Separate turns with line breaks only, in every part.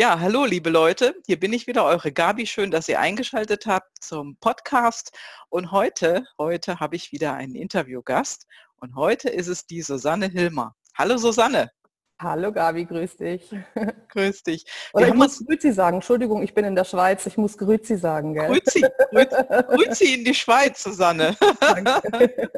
Ja, hallo liebe Leute, hier bin ich wieder, eure Gabi. Schön, dass ihr eingeschaltet habt zum Podcast. Und heute, heute habe ich wieder einen Interviewgast. Und heute ist es die Susanne Hilmer. Hallo Susanne.
Hallo Gabi, grüß dich.
Grüß dich.
Oder ich muss Grüezi sagen. Entschuldigung, ich bin in der Schweiz. Ich muss Grüezi sagen. Gell?
Grüezi, Grüezi, Grüezi in die Schweiz, Susanne. Danke.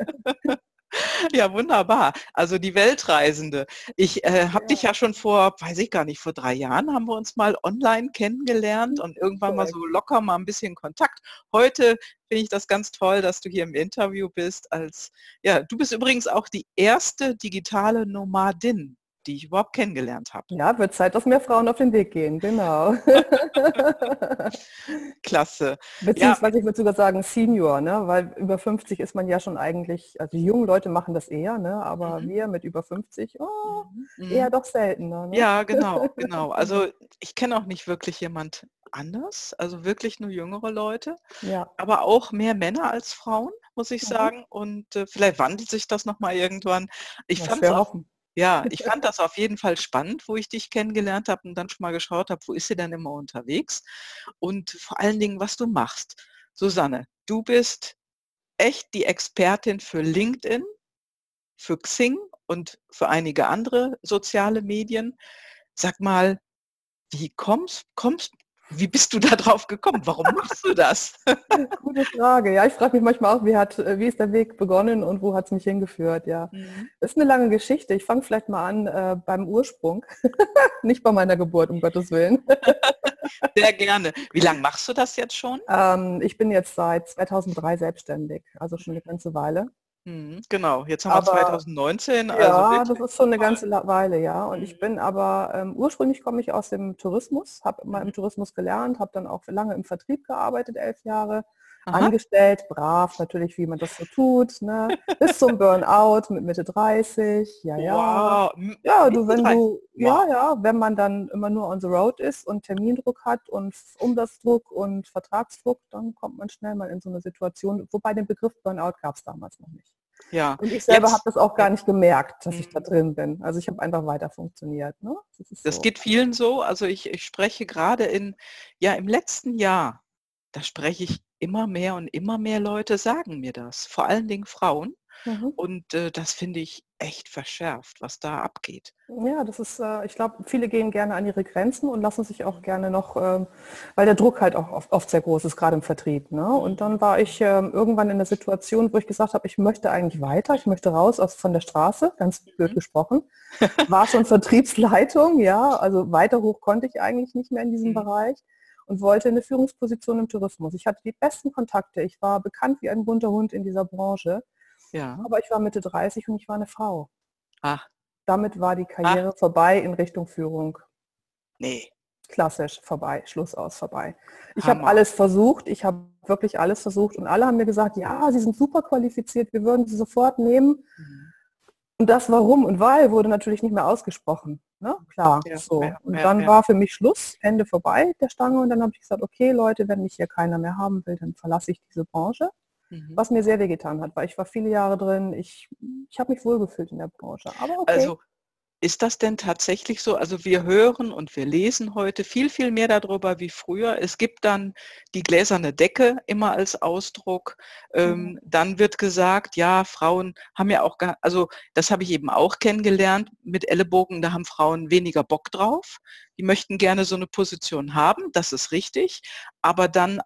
Ja, wunderbar. Also die Weltreisende. Ich äh, habe ja. dich ja schon vor, weiß ich gar nicht, vor drei Jahren haben wir uns mal online kennengelernt und irgendwann mal so locker mal ein bisschen Kontakt. Heute finde ich das ganz toll, dass du hier im Interview bist. Als ja, du bist übrigens auch die erste digitale Nomadin die ich überhaupt kennengelernt habe.
Ja, wird Zeit, dass mehr Frauen auf den Weg gehen, genau.
Klasse.
Beziehungsweise ja. ich würde sogar sagen Senior, ne? weil über 50 ist man ja schon eigentlich, also die jungen Leute machen das eher, ne? aber mhm. wir mit über 50, oh, mhm. eher doch seltener.
Ne? Ja, genau, genau. Also ich kenne auch nicht wirklich jemand anders, also wirklich nur jüngere Leute, ja. aber auch mehr Männer als Frauen, muss ich mhm. sagen. Und äh, vielleicht wandelt sich das nochmal irgendwann. Ich fand es auch, ja, ich fand das auf jeden Fall spannend, wo ich dich kennengelernt habe und dann schon mal geschaut habe, wo ist sie denn immer unterwegs und vor allen Dingen, was du machst. Susanne, du bist echt die Expertin für LinkedIn, für Xing und für einige andere soziale Medien. Sag mal, wie kommst, kommst, wie bist du da drauf gekommen? Warum machst du das?
Gute Frage. Ja, ich frage mich manchmal auch, wie, hat, wie ist der Weg begonnen und wo hat es mich hingeführt? Ja, mhm. ist eine lange Geschichte. Ich fange vielleicht mal an äh, beim Ursprung, nicht bei meiner Geburt, um Gottes Willen.
Sehr gerne. Wie lange machst du das jetzt schon?
Ähm, ich bin jetzt seit 2003 selbstständig, also schon eine ganze Weile.
Mhm, genau, jetzt haben aber, wir 2019.
Also ja, das ist schon eine ganze Weile, ja. Und ich mhm. bin aber, ähm, ursprünglich komme ich aus dem Tourismus, habe mal im mhm. Tourismus gelernt, habe dann auch lange im Vertrieb gearbeitet, elf Jahre, Aha. angestellt, brav natürlich, wie man das so tut, ne? bis zum Burnout mit Mitte 30, ja, ja. Wow. Ja, du, wenn du, ja, ja, wenn man dann immer nur on the road ist und Termindruck hat und Umsatzdruck und Vertragsdruck, dann kommt man schnell mal in so eine Situation, wobei den Begriff Burnout gab es damals noch nicht. Ja. Und ich selber habe das auch gar nicht gemerkt, dass ich da mhm. drin bin. Also ich habe einfach weiter funktioniert. Ne?
Das, das so. geht vielen so. Also ich, ich spreche gerade in, ja, im letzten Jahr, da spreche ich immer mehr und immer mehr Leute sagen mir das, vor allen Dingen Frauen. Mhm. Und äh, das finde ich echt verschärft, was da abgeht.
Ja, das ist, äh, ich glaube, viele gehen gerne an ihre Grenzen und lassen sich auch gerne noch, ähm, weil der Druck halt auch oft, oft, sehr groß ist, gerade im Vertrieb. Ne? Und dann war ich ähm, irgendwann in der Situation, wo ich gesagt habe, ich möchte eigentlich weiter, ich möchte raus aus von der Straße, ganz blöd mhm. gesprochen. War schon Vertriebsleitung, ja, also weiter hoch konnte ich eigentlich nicht mehr in diesem mhm. Bereich und wollte eine Führungsposition im Tourismus. Ich hatte die besten Kontakte, ich war bekannt wie ein bunter Hund in dieser Branche. Ja. Aber ich war Mitte 30 und ich war eine Frau. Ach. Damit war die Karriere Ach. vorbei in Richtung Führung.
Nee.
Klassisch, vorbei, Schluss aus, vorbei. Ich habe alles versucht, ich habe wirklich alles versucht und alle haben mir gesagt, ja, Sie sind super qualifiziert, wir würden Sie sofort nehmen. Mhm. Und das warum und weil wurde natürlich nicht mehr ausgesprochen. Ne? Klar. Ja, so. Ja, und dann ja, war für mich Schluss, Ende vorbei der Stange und dann habe ich gesagt, okay Leute, wenn mich hier keiner mehr haben will, dann verlasse ich diese Branche. Mhm. Was mir sehr wehgetan hat, weil ich war viele Jahre drin, ich, ich habe mich wohlgefühlt in der Branche. Aber okay.
Also ist das denn tatsächlich so? Also wir hören und wir lesen heute viel, viel mehr darüber wie früher. Es gibt dann die gläserne Decke immer als Ausdruck. Ähm, mhm. Dann wird gesagt, ja, Frauen haben ja auch, also das habe ich eben auch kennengelernt mit Ellenbogen, da haben Frauen weniger Bock drauf. Die möchten gerne so eine Position haben, das ist richtig. Aber dann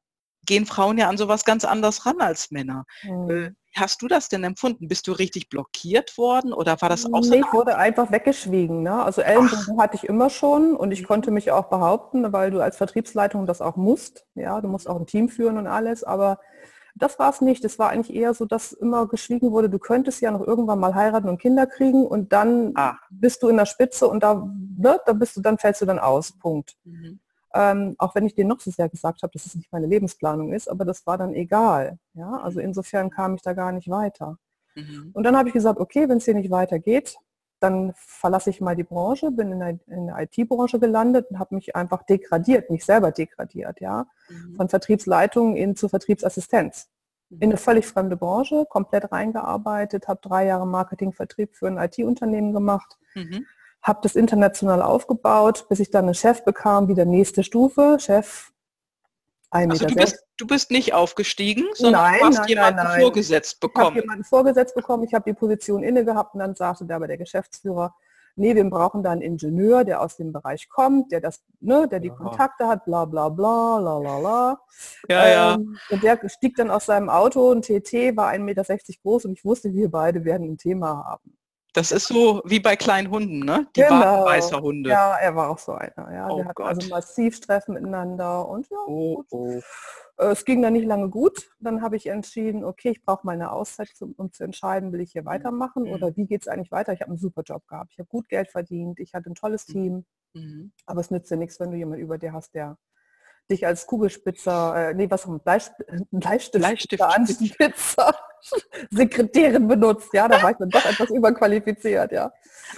gehen Frauen ja an sowas ganz anders ran als Männer. Mhm. Äh, hast du das denn empfunden? Bist du richtig blockiert worden oder war das auch
so? Nee, ich wurde einfach weggeschwiegen. Ne? Also Ellenbogen hatte ich immer schon und ich mhm. konnte mich auch behaupten, weil du als Vertriebsleitung das auch musst. Ja, du musst auch ein Team führen und alles, aber das war es nicht. Es war eigentlich eher so, dass immer geschwiegen wurde, du könntest ja noch irgendwann mal heiraten und Kinder kriegen und dann ah. bist du in der Spitze und da, ne, da bist du, dann fällst du dann aus. Punkt. Mhm. Ähm, auch wenn ich dir noch so sehr gesagt habe, dass es nicht meine Lebensplanung ist, aber das war dann egal. Ja? Also insofern kam ich da gar nicht weiter. Mhm. Und dann habe ich gesagt, okay, wenn es hier nicht weitergeht, dann verlasse ich mal die Branche, bin in der, der IT-Branche gelandet und habe mich einfach degradiert, mich selber degradiert, ja, mhm. von Vertriebsleitung in zu Vertriebsassistenz. Mhm. In eine völlig fremde Branche, komplett reingearbeitet, habe drei Jahre Marketing, Vertrieb für ein IT-Unternehmen gemacht, mhm habe das international aufgebaut, bis ich dann einen Chef bekam, wieder nächste Stufe, Chef
also du bist, du bist nicht aufgestiegen, sondern nein, du hast nein, jemanden nein, vorgesetzt bekommen. Ich
habe jemanden vorgesetzt bekommen, ich habe die Position inne gehabt und dann sagte der aber der Geschäftsführer, nee, wir brauchen da einen Ingenieur, der aus dem Bereich kommt, der das, ne, der die Aha. Kontakte hat, bla bla bla, la la la. Ja, ähm, ja. Und der stieg dann aus seinem Auto, ein TT, war 1,60 Meter groß und ich wusste, wir beide werden ein Thema haben.
Das ist so wie bei kleinen Hunden, ne? Die genau. weißer Hunde.
Ja, er war auch so einer. Ja. Oh Wir hatten also massiv Stress miteinander und ja, oh, oh. Äh, es ging dann nicht lange gut. Dann habe ich entschieden, okay, ich brauche meine Auszeit, um zu entscheiden, will ich hier weitermachen mhm. oder wie geht es eigentlich weiter. Ich habe einen super Job gehabt. Ich habe gut Geld verdient. Ich hatte ein tolles mhm. Team. Mhm. Aber es nützt dir nichts, wenn du jemanden über dir hast, der dich als Kugelspitzer, äh, nee, was ein Bleist Bleistift, Bleistift Spitzer Sekretärin benutzt. Ja, da war ich dann doch etwas überqualifiziert, ja.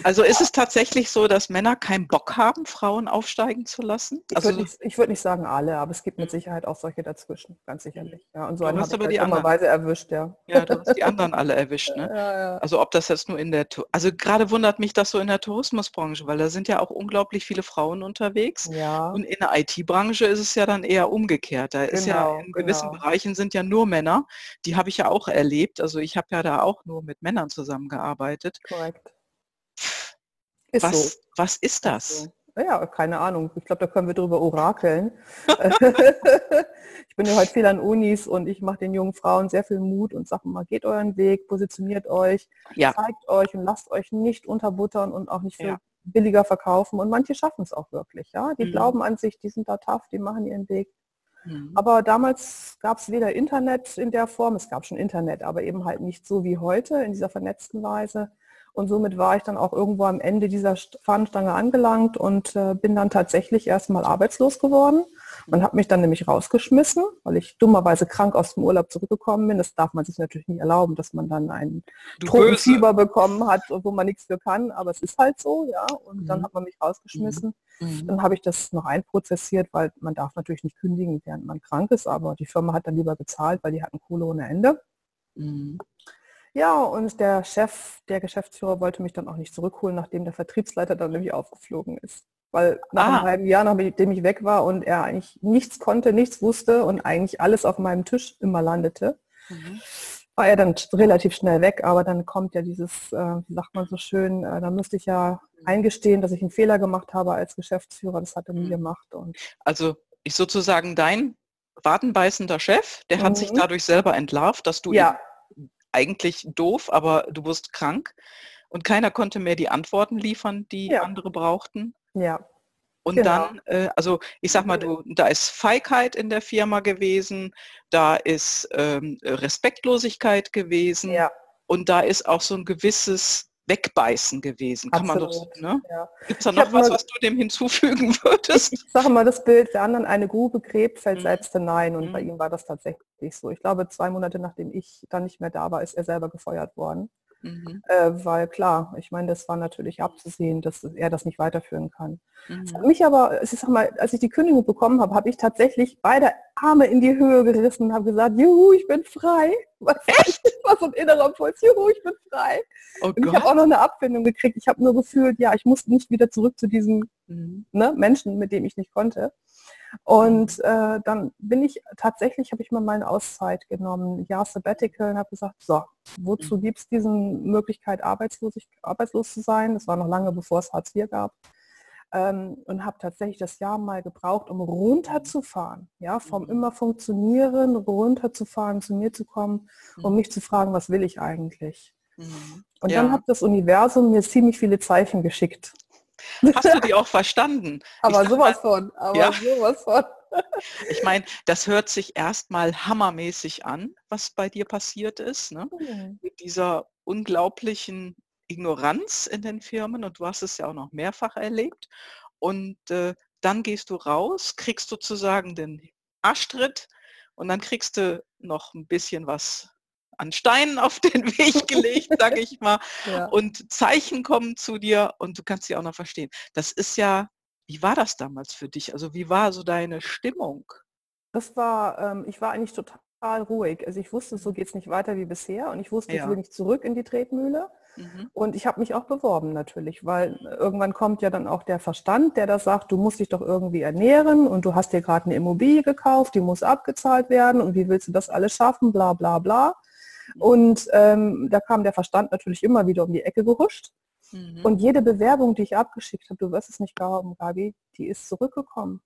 Also ist es tatsächlich so, dass Männer keinen Bock haben, Frauen aufsteigen zu lassen?
Ich
also
würde nicht, würd nicht, sagen alle, aber es gibt mit Sicherheit auch solche dazwischen, ganz sicherlich. Ja, und so
einen
hast
aber halt die anderen
Weise erwischt, ja.
Ja, du hast die anderen alle erwischt, ne? Ja, ja. Also ob das jetzt nur in der, also gerade wundert mich das so in der Tourismusbranche, weil da sind ja auch unglaublich viele Frauen unterwegs. Ja. Und in der IT-Branche ist es ja dann eher umgekehrt. Da ist ja genau, in gewissen genau. Bereichen sind ja nur Männer. Die habe ich ja auch erlebt. Also ich habe ja da auch nur mit Männern zusammengearbeitet.
Korrekt.
Ist was, so. was ist das?
So. Ja, keine Ahnung. Ich glaube, da können wir drüber orakeln. ich bin ja heute viel an Unis und ich mache den jungen Frauen sehr viel Mut und sage mal, geht euren Weg, positioniert euch, ja. zeigt euch und lasst euch nicht unterbuttern und auch nicht für ja. billiger verkaufen. Und manche schaffen es auch wirklich. Ja, Die mhm. glauben an sich, die sind da tough, die machen ihren Weg. Mhm. Aber damals gab es weder Internet in der Form, es gab schon Internet, aber eben halt nicht so wie heute in dieser vernetzten Weise. Und somit war ich dann auch irgendwo am Ende dieser Fahnenstange angelangt und äh, bin dann tatsächlich erstmal arbeitslos geworden und habe mich dann nämlich rausgeschmissen, weil ich dummerweise krank aus dem Urlaub zurückgekommen bin. Das darf man sich natürlich nicht erlauben, dass man dann ein Tropenfieber bekommen hat, wo man nichts für kann. Aber es ist halt so, ja. Und mhm. dann hat man mich rausgeschmissen. Mhm. Dann habe ich das noch einprozessiert, weil man darf natürlich nicht kündigen, während man krank ist. Aber die Firma hat dann lieber bezahlt, weil die hatten Kohle ohne Ende. Mhm. Ja, und der Chef, der Geschäftsführer wollte mich dann auch nicht zurückholen, nachdem der Vertriebsleiter dann nämlich aufgeflogen ist. Weil nach ah. einem halben Jahr, nachdem ich weg war und er eigentlich nichts konnte, nichts wusste und eigentlich alles auf meinem Tisch immer landete, mhm. war er dann relativ schnell weg. Aber dann kommt ja dieses, äh, wie sagt man so schön, äh, da müsste ich ja eingestehen, dass ich einen Fehler gemacht habe als Geschäftsführer. Das hat er nie mhm. gemacht. Und
also ich sozusagen dein wadenbeißender Chef, der mhm. hat sich mhm. dadurch selber entlarvt, dass du ja eigentlich doof, aber du wirst krank. Und keiner konnte mehr die Antworten liefern, die ja. andere brauchten.
Ja.
Und genau. dann, äh, also ich sag mal, du, da ist Feigheit in der Firma gewesen, da ist ähm, Respektlosigkeit gewesen ja. und da ist auch so ein gewisses Wegbeißen gewesen. Kann Absolut. man doch, ne? Ja. Gibt es da noch was, mal, was du dem hinzufügen würdest?
Ich, ich sage mal, das Bild, der anderen eine Grube gräbt, fällt mhm. selbst hinein. Und mhm. bei ihm war das tatsächlich so. Ich glaube, zwei Monate nachdem ich dann nicht mehr da war, ist er selber gefeuert worden. Mhm. Äh, weil klar, ich meine, das war natürlich abzusehen, dass er das nicht weiterführen kann. Mhm. Mich aber, ich sag mal, als ich die Kündigung bekommen habe, habe ich tatsächlich beide Arme in die Höhe gerissen und habe gesagt, juhu, ich bin frei. Was, was ein innerer Impuls, juhu, ich bin frei. Oh und ich habe auch noch eine Abfindung gekriegt. Ich habe nur gefühlt, ja, ich muss nicht wieder zurück zu diesem mhm. ne, Menschen, mit dem ich nicht konnte. Und äh, dann bin ich tatsächlich, habe ich mal meine Auszeit genommen, ja Sabbatical und habe gesagt, so, wozu mhm. gibt es diese Möglichkeit, arbeitslos, arbeitslos zu sein? Das war noch lange, bevor es Hartz IV gab. Ähm, und habe tatsächlich das Jahr mal gebraucht, um runterzufahren, ja, vom mhm. immer funktionieren, runterzufahren, zu mir zu kommen, um mhm. mich zu fragen, was will ich eigentlich? Und ja. dann hat das Universum mir ziemlich viele Zeichen geschickt.
Hast du die auch verstanden?
aber sowas mal, von, aber ja. sowas von.
Ich meine, das hört sich erstmal hammermäßig an, was bei dir passiert ist. Ne? Mhm. Mit dieser unglaublichen Ignoranz in den Firmen und du hast es ja auch noch mehrfach erlebt. Und äh, dann gehst du raus, kriegst sozusagen den Arschtritt und dann kriegst du noch ein bisschen was an Steinen auf den Weg gelegt, sage ich mal. Ja. Und Zeichen kommen zu dir und du kannst sie auch noch verstehen. Das ist ja, wie war das damals für dich? Also wie war so deine Stimmung?
Das war, ähm, ich war eigentlich total ruhig. Also ich wusste, so geht es nicht weiter wie bisher und ich wusste, ja. ich will nicht zurück in die Tretmühle. Mhm. Und ich habe mich auch beworben natürlich, weil irgendwann kommt ja dann auch der Verstand, der da sagt, du musst dich doch irgendwie ernähren und du hast dir gerade eine Immobilie gekauft, die muss abgezahlt werden und wie willst du das alles schaffen, bla bla bla. Und ähm, da kam der Verstand natürlich immer wieder um die Ecke gehuscht. Mhm. Und jede Bewerbung, die ich abgeschickt habe, du wirst es nicht glauben, Gabi, die ist zurückgekommen.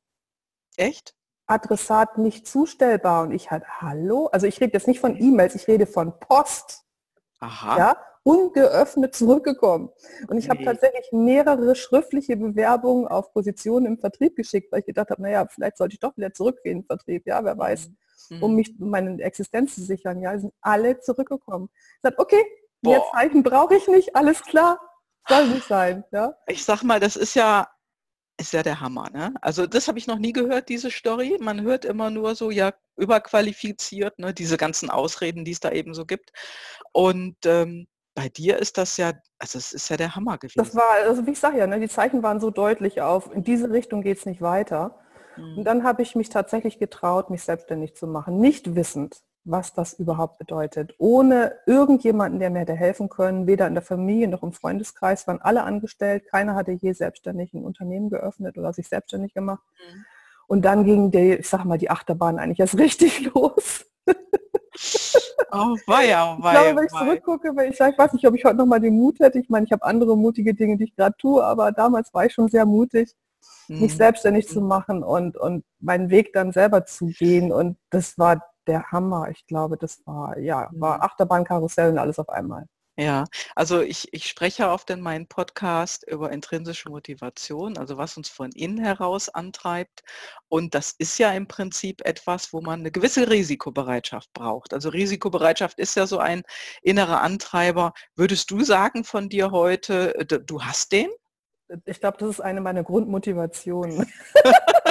Echt?
Adressat nicht zustellbar. Und ich halt, hallo? Also ich rede jetzt nicht von E-Mails, ich rede von Post. Aha. Ja, ungeöffnet zurückgekommen. Und ich nee. habe tatsächlich mehrere schriftliche Bewerbungen auf Positionen im Vertrieb geschickt, weil ich gedacht habe, naja, vielleicht sollte ich doch wieder zurückgehen im Vertrieb, ja, wer weiß, mhm. um mich meine Existenz zu sichern. Ja, sind alle zurückgekommen. Ich sage, okay, Boah. mehr Zeichen brauche ich nicht, alles klar, soll nicht sein. Ja?
Ich sag mal, das ist ja ist ja der Hammer. Ne? Also das habe ich noch nie gehört, diese Story. Man hört immer nur so, ja, überqualifiziert, ne? diese ganzen Ausreden, die es da eben so gibt. Und ähm, bei dir ist das ja, also es ist ja der Hammer gewesen.
Das war, also wie ich sage ja, ne, die Zeichen waren so deutlich auf, in diese Richtung geht es nicht weiter. Mhm. Und dann habe ich mich tatsächlich getraut, mich selbstständig zu machen, nicht wissend, was das überhaupt bedeutet. Ohne irgendjemanden, der mir hätte helfen können, weder in der Familie noch im Freundeskreis, waren alle angestellt, keiner hatte je selbstständig ein Unternehmen geöffnet oder sich selbstständig gemacht. Mhm. Und dann ging die, ich sag mal, die Achterbahn eigentlich erst richtig los.
Oh, weia,
oh, weia, ich glaube, wenn ich zurückgucke, wenn ich, ich weiß nicht, ob ich heute noch mal den Mut hätte. Ich meine, ich habe andere mutige Dinge, die ich gerade tue, aber damals war ich schon sehr mutig, mhm. mich selbstständig zu machen und, und meinen Weg dann selber zu gehen. Und das war der Hammer. Ich glaube, das war, ja, war mhm. Achterbahnkarussell und alles auf einmal.
Ja, also ich, ich spreche oft in meinem Podcast über intrinsische Motivation, also was uns von innen heraus antreibt. Und das ist ja im Prinzip etwas, wo man eine gewisse Risikobereitschaft braucht. Also Risikobereitschaft ist ja so ein innerer Antreiber. Würdest du sagen von dir heute, du hast den?
Ich glaube, das ist eine meiner Grundmotivationen.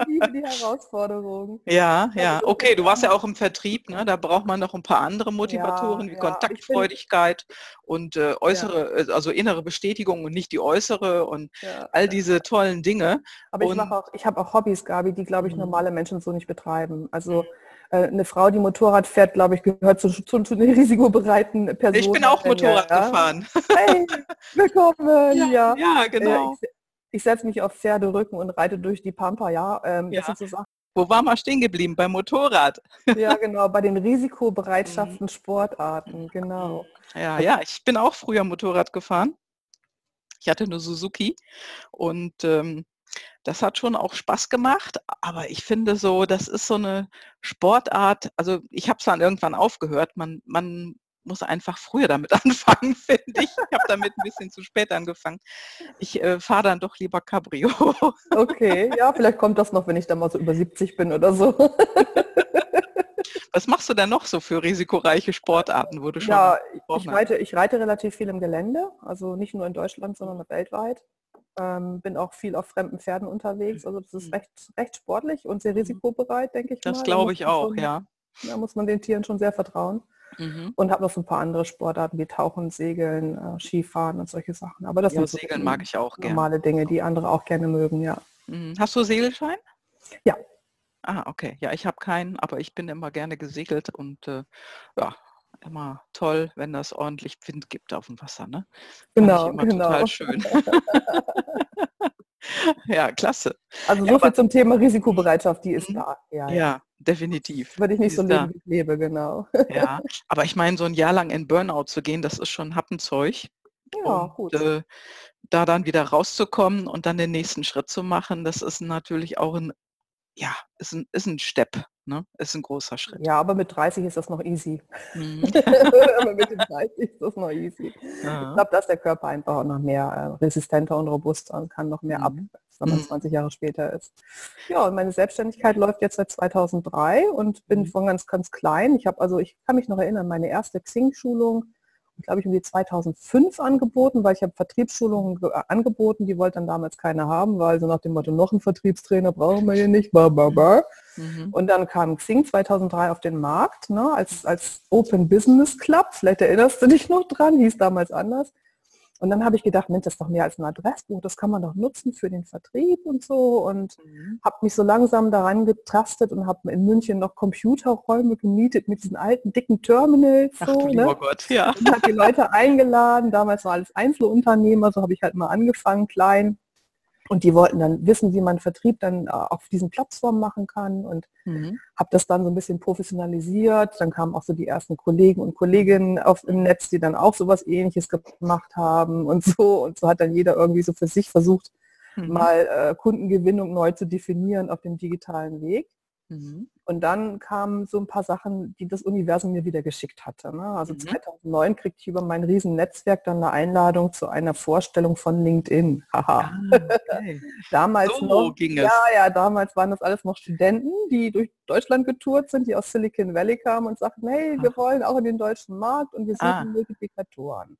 ich liebe die Herausforderung.
Ja, ja. Okay, du warst ja auch im Vertrieb, ne? Da braucht man noch ein paar andere Motivatoren ja, wie ja. Kontaktfreudigkeit und äh, äußere, ja. Äh, also innere Bestätigung und nicht die äußere und all diese tollen Dinge.
Aber und, ich mache auch, ich habe auch Hobbys, Gabi, die glaube ich mhm. normale Menschen so nicht betreiben. Also mhm. äh, eine Frau, die Motorrad fährt, glaube ich, gehört zu, zu, zu den risikobereiten Personen.
Ich bin auch Motorrad gefahren.
Hey, willkommen.
Ja, ja genau.
Ich, setze mich auf Pferderücken und reite durch die Pampa, ja.
Ähm, ja. So Wo war mal stehen geblieben? Beim Motorrad?
ja, genau, bei den Risikobereitschaften mhm. Sportarten, genau.
Ja, ja, ich bin auch früher Motorrad gefahren. Ich hatte eine Suzuki und ähm, das hat schon auch Spaß gemacht, aber ich finde so, das ist so eine Sportart, also ich habe es dann irgendwann aufgehört, man, man muss einfach früher damit anfangen, finde ich. Ich habe damit ein bisschen zu spät angefangen. Ich äh, fahre dann doch lieber Cabrio.
Okay, ja, vielleicht kommt das noch, wenn ich dann mal so über 70 bin oder so.
Was machst du denn noch so für risikoreiche Sportarten, wo du schon
Ja, ich reite, ich reite relativ viel im Gelände, also nicht nur in Deutschland, sondern weltweit. Ähm, bin auch viel auf fremden Pferden unterwegs. Also das ist mhm. recht, recht sportlich und sehr mhm. risikobereit, denke ich.
Das glaube ich auch, schon, ja.
Da muss man den Tieren schon sehr vertrauen. Mhm. Und habe noch so ein paar andere Sportarten wie Tauchen, Segeln, äh, Skifahren und solche Sachen. Aber das
ja, sind so Segeln mag ich auch
normale Dinge, die andere auch gerne mögen, ja.
Mhm. Hast du Segelschein?
Ja.
Ah, okay. Ja, ich habe keinen, aber ich bin immer gerne gesegelt und äh, ja, immer toll, wenn das ordentlich Wind gibt auf dem Wasser. Ne?
Genau, genau.
Total schön. ja, klasse.
Also so ja, viel zum Thema Risikobereitschaft, die ist mhm. da.
Ja, ja definitiv.
Würde ich nicht so leben, wie ich lebe, genau.
Ja, aber ich meine, so ein Jahr lang in Burnout zu gehen, das ist schon Happenzeug.
Ja, und, gut. Äh,
da dann wieder rauszukommen und dann den nächsten Schritt zu machen, das ist natürlich auch ein, ja, ist ein, ist ein Step, ne? Ist ein großer Schritt.
Ja, aber mit 30 ist das noch easy. Mhm. aber mit den 30 ist das noch easy. Ja. Ich glaube, dass der Körper einfach auch noch mehr äh, resistenter und robuster und kann noch mehr mhm. ab wenn man 20 mhm. Jahre später ist. Ja, und meine Selbstständigkeit läuft jetzt seit 2003 und bin mhm. von ganz, ganz klein. Ich habe also, ich kann mich noch erinnern, meine erste Xing-Schulung, glaube ich, um die 2005 angeboten, weil ich habe Vertriebsschulungen angeboten, die wollte dann damals keiner haben, weil so nach dem Motto, noch ein Vertriebstrainer brauchen wir hier nicht, bah, bah, bah. Mhm. Und dann kam Xing 2003 auf den Markt, ne, als, als Open Business Club, vielleicht erinnerst du dich noch dran, hieß damals anders. Und dann habe ich gedacht, Mensch, das ist doch mehr als ein Adressbuch, das kann man doch nutzen für den Vertrieb und so. Und mhm. habe mich so langsam daran getastet und habe in München noch Computerräume gemietet mit diesen alten, dicken Terminals. Ach, so, ne? Gott, ja. Und habe die Leute eingeladen. Damals war alles Einzelunternehmer, so habe ich halt mal angefangen, klein. Und die wollten dann wissen, wie man Vertrieb dann äh, auf diesen Plattformen machen kann und mhm. habe das dann so ein bisschen professionalisiert. Dann kamen auch so die ersten Kollegen und Kolleginnen auf dem Netz, die dann auch sowas ähnliches gemacht haben und so. Und so hat dann jeder irgendwie so für sich versucht, mhm. mal äh, Kundengewinnung neu zu definieren auf dem digitalen Weg. Mhm. Und dann kamen so ein paar Sachen, die das Universum mir wieder geschickt hatte. Ne? Also mhm. 2009 kriegte ich über mein Riesennetzwerk dann eine Einladung zu einer Vorstellung von LinkedIn. Haha. Ah, okay. damals so noch, ging es. Ja, ja, damals waren das alles noch Studenten, die durch Deutschland getourt sind, die aus Silicon Valley kamen und sagten, hey, wir Ach. wollen auch in den deutschen Markt und wir suchen ah. Multiplikatoren.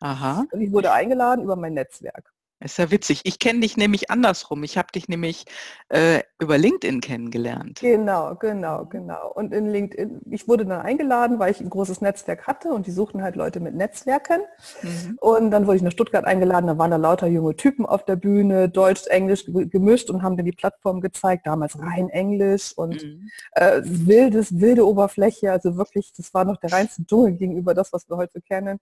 Aha. Und ich wurde eingeladen über mein Netzwerk.
Ist ja witzig. Ich kenne dich nämlich andersrum. Ich habe dich nämlich äh, über LinkedIn kennengelernt.
Genau, genau, genau. Und in LinkedIn, ich wurde dann eingeladen, weil ich ein großes Netzwerk hatte und die suchten halt Leute mit Netzwerken. Mhm. Und dann wurde ich nach Stuttgart eingeladen, da waren da lauter junge Typen auf der Bühne, Deutsch, Englisch gemischt und haben dann die Plattform gezeigt, damals rein Englisch und mhm. äh, wildes, wilde Oberfläche, also wirklich, das war noch der reinste Dschungel gegenüber das, was wir heute kennen.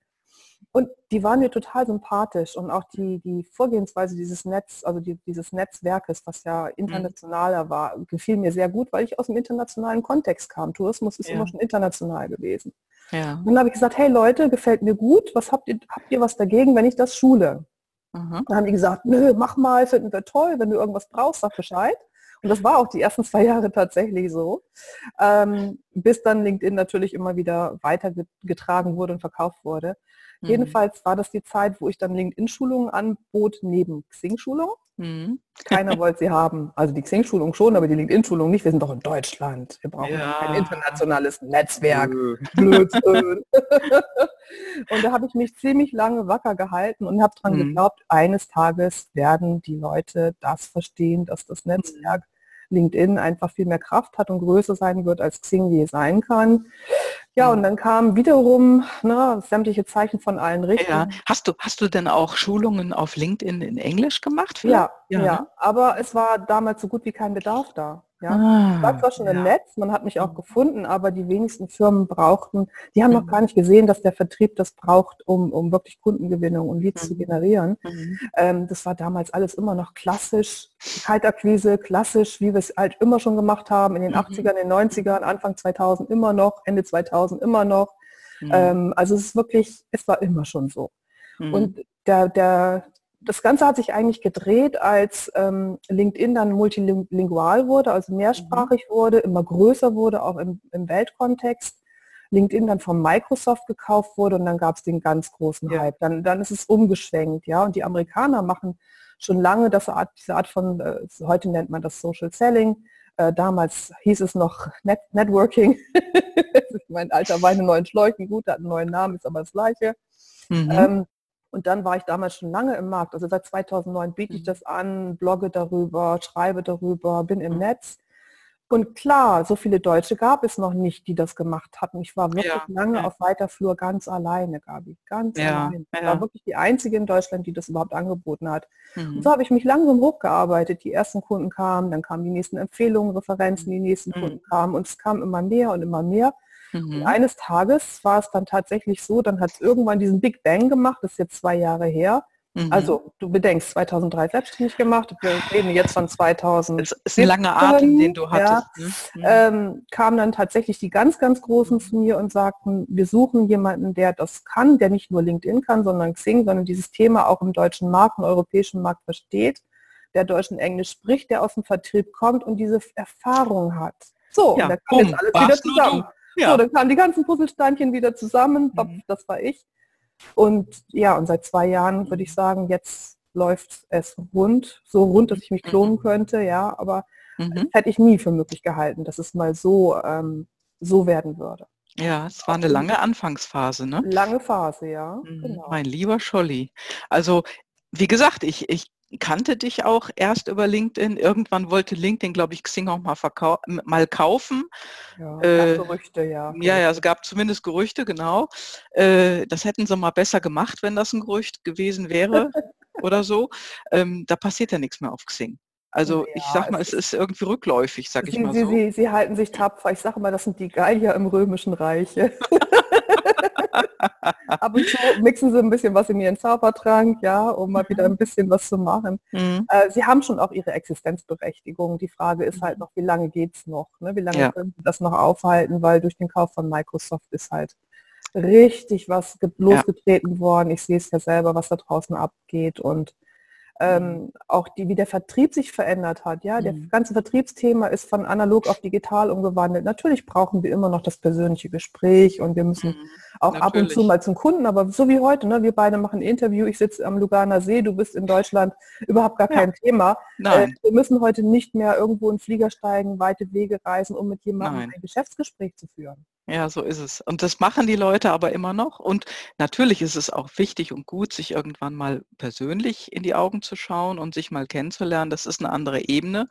Und die waren mir total sympathisch und auch die, die Vorgehensweise dieses Netz, also die, dieses Netzwerkes, was ja mhm. internationaler war, gefiel mir sehr gut, weil ich aus dem internationalen Kontext kam. Tourismus ist ja. immer schon international gewesen. Ja. Und dann habe ich gesagt, hey Leute, gefällt mir gut, was habt ihr, habt ihr was dagegen, wenn ich das schule? Mhm. Dann haben die gesagt, nö, mach mal, finden wir toll, wenn du irgendwas brauchst, sag Bescheid. Und das war auch die ersten zwei Jahre tatsächlich so, ähm, bis dann LinkedIn natürlich immer wieder weitergetragen wurde und verkauft wurde. Mhm. Jedenfalls war das die Zeit, wo ich dann LinkedIn-Schulungen anbot neben Xing-Schulung. Mhm. Keiner wollte sie haben. Also die Xing-Schulung schon, aber die LinkedIn-Schulung nicht. Wir sind doch in Deutschland. Wir brauchen ja. ein internationales Netzwerk. Blödsinn. und da habe ich mich ziemlich lange wacker gehalten und habe daran mhm. geglaubt, eines Tages werden die Leute das verstehen, dass das mhm. Netzwerk LinkedIn einfach viel mehr Kraft hat und größer sein wird, als Xing je sein kann. Ja, und dann kamen wiederum ne, sämtliche Zeichen von allen Richtungen.
Ja. Hast, du, hast du denn auch Schulungen auf LinkedIn in Englisch gemacht?
Ja, ja, ja, ne? aber es war damals so gut wie kein Bedarf da. Ja. Ah, war zwar schon ja. im Netz, man hat mich auch mhm. gefunden, aber die wenigsten Firmen brauchten, die haben mhm. noch gar nicht gesehen, dass der Vertrieb das braucht, um, um wirklich Kundengewinnung und Leads mhm. zu generieren. Mhm. Ähm, das war damals alles immer noch klassisch, Kaltakquise, klassisch, wie wir es halt immer schon gemacht haben, in den 80ern, mhm. in den 90ern, Anfang 2000 immer noch, Ende 2000 immer noch. Mhm. Ähm, also es ist wirklich, es war immer schon so. Und der, der, das Ganze hat sich eigentlich gedreht, als ähm, LinkedIn dann multilingual wurde, also mehrsprachig mhm. wurde, immer größer wurde, auch im, im, Weltkontext. LinkedIn dann von Microsoft gekauft wurde und dann gab es den ganz großen ja. Hype. Dann, dann ist es umgeschwenkt, ja. Und die Amerikaner machen schon lange das Art, diese Art von, äh, heute nennt man das Social Selling. Äh, damals hieß es noch Net Networking. mein alter Wein in neuen Schläuchen, gut, hat einen neuen Namen, ist aber das gleiche. Mhm. Ähm, und dann war ich damals schon lange im Markt. Also seit 2009 biete ich mhm. das an, blogge darüber, schreibe darüber, bin im mhm. Netz. Und klar, so viele Deutsche gab es noch nicht, die das gemacht hatten. Ich war wirklich ja, lange ja. auf weiter Flur ganz alleine, Gabi. Ganz ja, alleine. Ich war wirklich die Einzige in Deutschland, die das überhaupt angeboten hat. Mhm. Und so habe ich mich langsam hochgearbeitet. Die ersten Kunden kamen, dann kamen die nächsten Empfehlungen, Referenzen, die nächsten mhm. Kunden kamen und es kam immer mehr und immer mehr. Mhm. Und eines Tages war es dann tatsächlich so, dann hat es irgendwann diesen Big Bang gemacht, das ist jetzt zwei Jahre her. Mhm. Also du bedenkst, 2003 selbstständig gemacht, wir reden jetzt von 2000.
Es ist ein langer Atem, den du hattest. Ja, ne?
mhm. ähm, kamen dann tatsächlich die ganz, ganz Großen zu mir und sagten, wir suchen jemanden, der das kann, der nicht nur LinkedIn kann, sondern Xing, sondern dieses Thema auch im deutschen Markt, im europäischen Markt versteht, der Deutsch und Englisch spricht, der aus dem Vertrieb kommt und diese Erfahrung hat. So,
ja, und da kam jetzt alles wieder zusammen.
Ja. So, dann kamen die ganzen Puzzlesteinchen wieder zusammen. Mhm. Das war ich. Und ja, und seit zwei Jahren würde ich sagen, jetzt läuft es rund, so rund, dass ich mich klonen mhm. könnte, ja, aber mhm. hätte ich nie für möglich gehalten, dass es mal so, ähm, so werden würde.
Ja, es war eine lange Anfangsphase, ne?
Lange Phase, ja.
Mhm. Genau. Mein lieber Scholli. Also wie gesagt, ich, ich kannte dich auch erst über LinkedIn. Irgendwann wollte LinkedIn, glaube ich, Xing auch mal, mal kaufen.
Ja, äh, Gerüchte, ja.
Ja, ja, es gab zumindest Gerüchte, genau. Äh, das hätten sie mal besser gemacht, wenn das ein Gerücht gewesen wäre oder so. Ähm, da passiert ja nichts mehr auf Xing. Also ja, ich sag mal, es ist irgendwie rückläufig, sag ich mal
sie,
so.
Sie, sie, halten sich tapfer. Ich sage mal, das sind die Gallier im Römischen Reich. Ab und zu mixen sie ein bisschen was in ihren Zaubertrank, ja, um mal wieder mhm. ein bisschen was zu machen. Mhm. Äh, sie haben schon auch ihre Existenzberechtigung. Die Frage ist halt noch, wie lange geht es noch? Ne? Wie lange ja. können sie das noch aufhalten? Weil durch den Kauf von Microsoft ist halt richtig was losgetreten ja. worden. Ich sehe es ja selber, was da draußen abgeht und ähm, mhm. auch die, wie der Vertrieb sich verändert hat. Ja, der mhm. ganze Vertriebsthema ist von analog auf digital umgewandelt. Natürlich brauchen wir immer noch das persönliche Gespräch und wir müssen mhm. auch Natürlich. ab und zu mal zum Kunden, aber so wie heute, ne, wir beide machen ein Interview, ich sitze am Luganer See, du bist in Deutschland, überhaupt gar ja. kein Thema. Äh, wir müssen heute nicht mehr irgendwo in Flieger steigen, weite Wege reisen, um mit jemandem Nein. ein Geschäftsgespräch zu führen.
Ja, so ist es. Und das machen die Leute aber immer noch. Und natürlich ist es auch wichtig und gut, sich irgendwann mal persönlich in die Augen zu schauen und sich mal kennenzulernen. Das ist eine andere Ebene.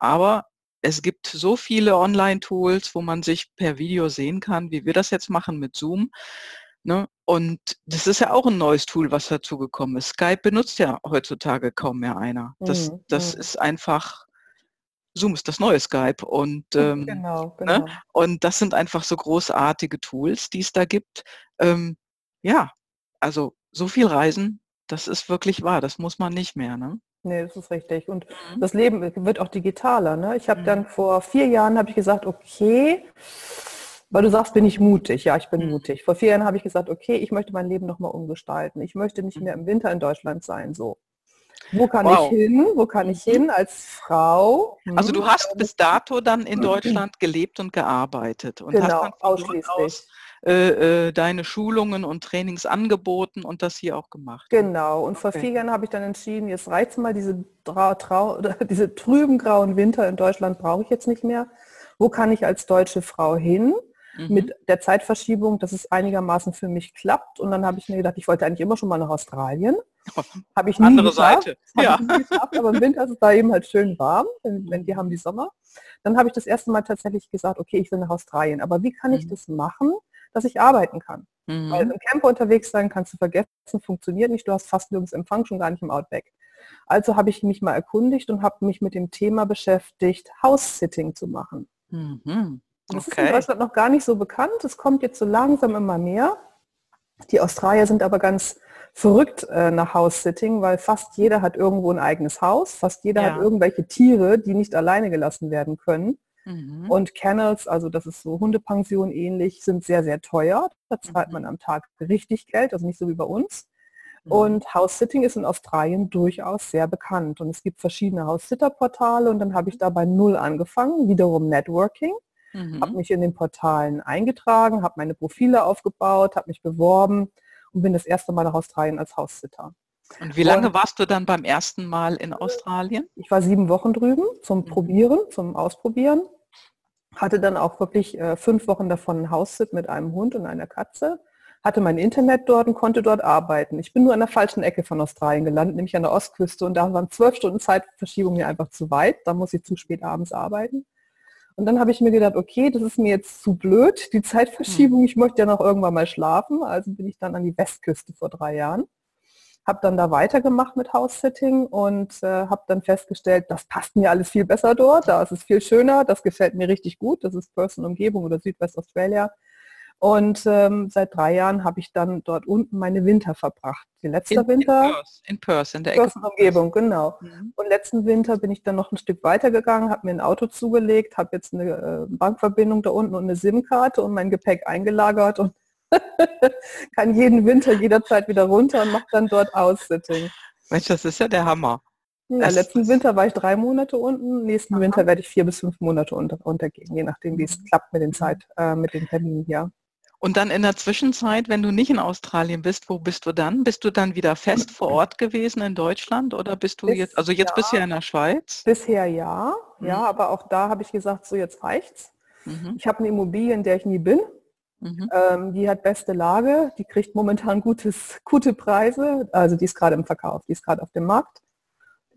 Aber es gibt so viele Online-Tools, wo man sich per Video sehen kann, wie wir das jetzt machen mit Zoom. Ne? Und das ist ja auch ein neues Tool, was dazugekommen ist. Skype benutzt ja heutzutage kaum mehr einer. Das, mhm. das mhm. ist einfach Zoom ist das neue Skype und, ähm, genau, ne? genau. Ne? und das sind einfach so großartige Tools, die es da gibt. Ähm, ja, also so viel Reisen, das ist wirklich wahr, das muss man nicht mehr. Ne?
Nee, das ist richtig. Und mhm. das Leben wird auch digitaler. Ne? Ich habe mhm. dann vor vier Jahren habe ich gesagt, okay, weil du sagst, bin ich mutig. Ja, ich bin mhm. mutig. Vor vier Jahren habe ich gesagt, okay, ich möchte mein Leben nochmal umgestalten. Ich möchte nicht mhm. mehr im Winter in Deutschland sein. So. Wo kann wow. ich hin? Wo kann ich mhm. hin als Frau?
Also du hm. hast bis dato dann in Deutschland gelebt und gearbeitet und
genau, hast dann ausschließlich. Aus,
äh, äh, deine Schulungen und Trainings angeboten und das hier auch gemacht.
Genau. Und okay. vor vier Jahren habe ich dann entschieden, jetzt reizt mal diese, trau, diese trüben grauen Winter in Deutschland brauche ich jetzt nicht mehr. Wo kann ich als deutsche Frau hin? Mhm. mit der Zeitverschiebung, dass es einigermaßen für mich klappt. Und dann habe ich mir gedacht, ich wollte eigentlich immer schon mal nach Australien. Habe ich nie
Andere
geschafft,
Seite. Ja.
Geschafft, aber im Winter ist es da eben halt schön warm, wenn, die haben die Sommer. Dann habe ich das erste Mal tatsächlich gesagt, okay, ich will nach Australien. Aber wie kann ich mhm. das machen, dass ich arbeiten kann? Mhm. Weil im Camper unterwegs sein kannst du vergessen, funktioniert nicht. Du hast fast nirgends Empfang, schon gar nicht im Outback. Also habe ich mich mal erkundigt und habe mich mit dem Thema beschäftigt, House-Sitting zu machen. Mhm. Das okay. ist in Deutschland noch gar nicht so bekannt. Es kommt jetzt so langsam immer mehr. Die Australier sind aber ganz verrückt äh, nach House-Sitting, weil fast jeder hat irgendwo ein eigenes Haus, fast jeder ja. hat irgendwelche Tiere, die nicht alleine gelassen werden können. Mhm. Und Kennels, also das ist so Hundepension ähnlich, sind sehr, sehr teuer. Da zahlt mhm. man am Tag richtig Geld, also nicht so wie bei uns. Mhm. Und House-Sitting ist in Australien durchaus sehr bekannt. Und es gibt verschiedene House-Sitter-Portale und dann habe ich da bei Null angefangen, wiederum Networking. Mhm. Habe mich in den Portalen eingetragen, habe meine Profile aufgebaut, habe mich beworben und bin das erste Mal nach Australien als Haussitter.
Und wie lange und warst du dann beim ersten Mal in Australien?
Ich war sieben Wochen drüben zum mhm. Probieren, zum Ausprobieren. Hatte dann auch wirklich äh, fünf Wochen davon ein Haussit mit einem Hund und einer Katze. Hatte mein Internet dort und konnte dort arbeiten. Ich bin nur an der falschen Ecke von Australien gelandet, nämlich an der Ostküste. Und da waren zwölf Stunden Zeitverschiebung mir einfach zu weit. Da muss ich zu spät abends arbeiten. Und dann habe ich mir gedacht, okay, das ist mir jetzt zu blöd, die Zeitverschiebung, hm. ich möchte ja noch irgendwann mal schlafen. Also bin ich dann an die Westküste vor drei Jahren. Habe dann da weitergemacht mit House-Sitting und äh, habe dann festgestellt, das passt mir alles viel besser dort, da ist es viel schöner, das gefällt mir richtig gut, das ist Person Umgebung oder Südwest-Australia. Und ähm, seit drei Jahren habe ich dann dort unten meine Winter verbracht. Die letzte in, Winter.
In Perth, in Perth, in der
Ecke. Umgebung, genau. Mhm. Und letzten Winter bin ich dann noch ein Stück weiter gegangen, habe mir ein Auto zugelegt, habe jetzt eine äh, Bankverbindung da unten und eine SIM-Karte und mein Gepäck eingelagert und kann jeden Winter jederzeit wieder runter und mache dann dort Aussitting.
Mensch, das ist ja der Hammer.
Ja, letzten Winter war ich drei Monate unten, nächsten Aha. Winter werde ich vier bis fünf Monate unter, untergehen, je nachdem, wie es mhm. klappt mit den Zeit, äh, mit den Terminen, ja.
Und dann in der Zwischenzeit, wenn du nicht in Australien bist, wo bist du dann? Bist du dann wieder fest vor Ort gewesen in Deutschland oder bist du Bis, jetzt, also jetzt ja, bisher in der Schweiz?
Bisher ja, mhm. ja, aber auch da habe ich gesagt, so jetzt reicht's. Mhm. Ich habe eine Immobilie, in der ich nie bin. Mhm. Ähm, die hat beste Lage, die kriegt momentan gutes, gute Preise, also die ist gerade im Verkauf, die ist gerade auf dem Markt.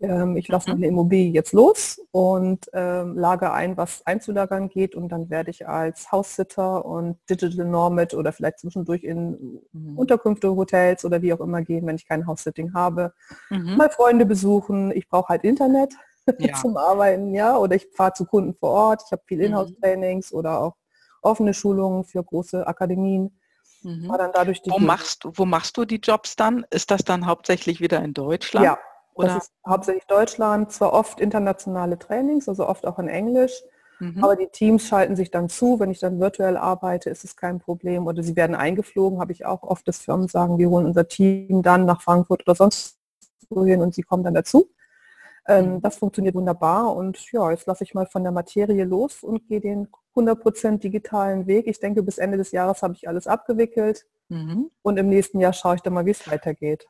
Ähm, ich lasse mhm. meine Immobilie jetzt los und ähm, lage ein, was einzulagern geht und dann werde ich als Haussitter und Digital Nomad oder vielleicht zwischendurch in mhm. Unterkünfte, Hotels oder wie auch immer gehen, wenn ich kein House-Sitting habe, mhm. mal Freunde besuchen. Ich brauche halt Internet ja. zum Arbeiten, ja, oder ich fahre zu Kunden vor Ort. Ich habe viel mhm. Inhouse-Trainings oder auch offene Schulungen für große Akademien.
Mhm. wo, machst, wo machst du die Jobs dann? Ist das dann hauptsächlich wieder in Deutschland?
Ja, oder? Das ist hauptsächlich Deutschland, zwar oft internationale Trainings, also oft auch in Englisch, mhm. aber die Teams schalten sich dann zu. Wenn ich dann virtuell arbeite, ist es kein Problem. Oder sie werden eingeflogen, habe ich auch oft, dass Firmen sagen, wir holen unser Team dann nach Frankfurt oder sonst wohin und sie kommen dann dazu. Ähm, mhm. das funktioniert wunderbar und ja, jetzt lasse ich mal von der Materie los und gehe den 100% digitalen Weg. Ich denke, bis Ende des Jahres habe ich alles abgewickelt mhm. und im nächsten Jahr schaue ich dann mal, wie es weitergeht.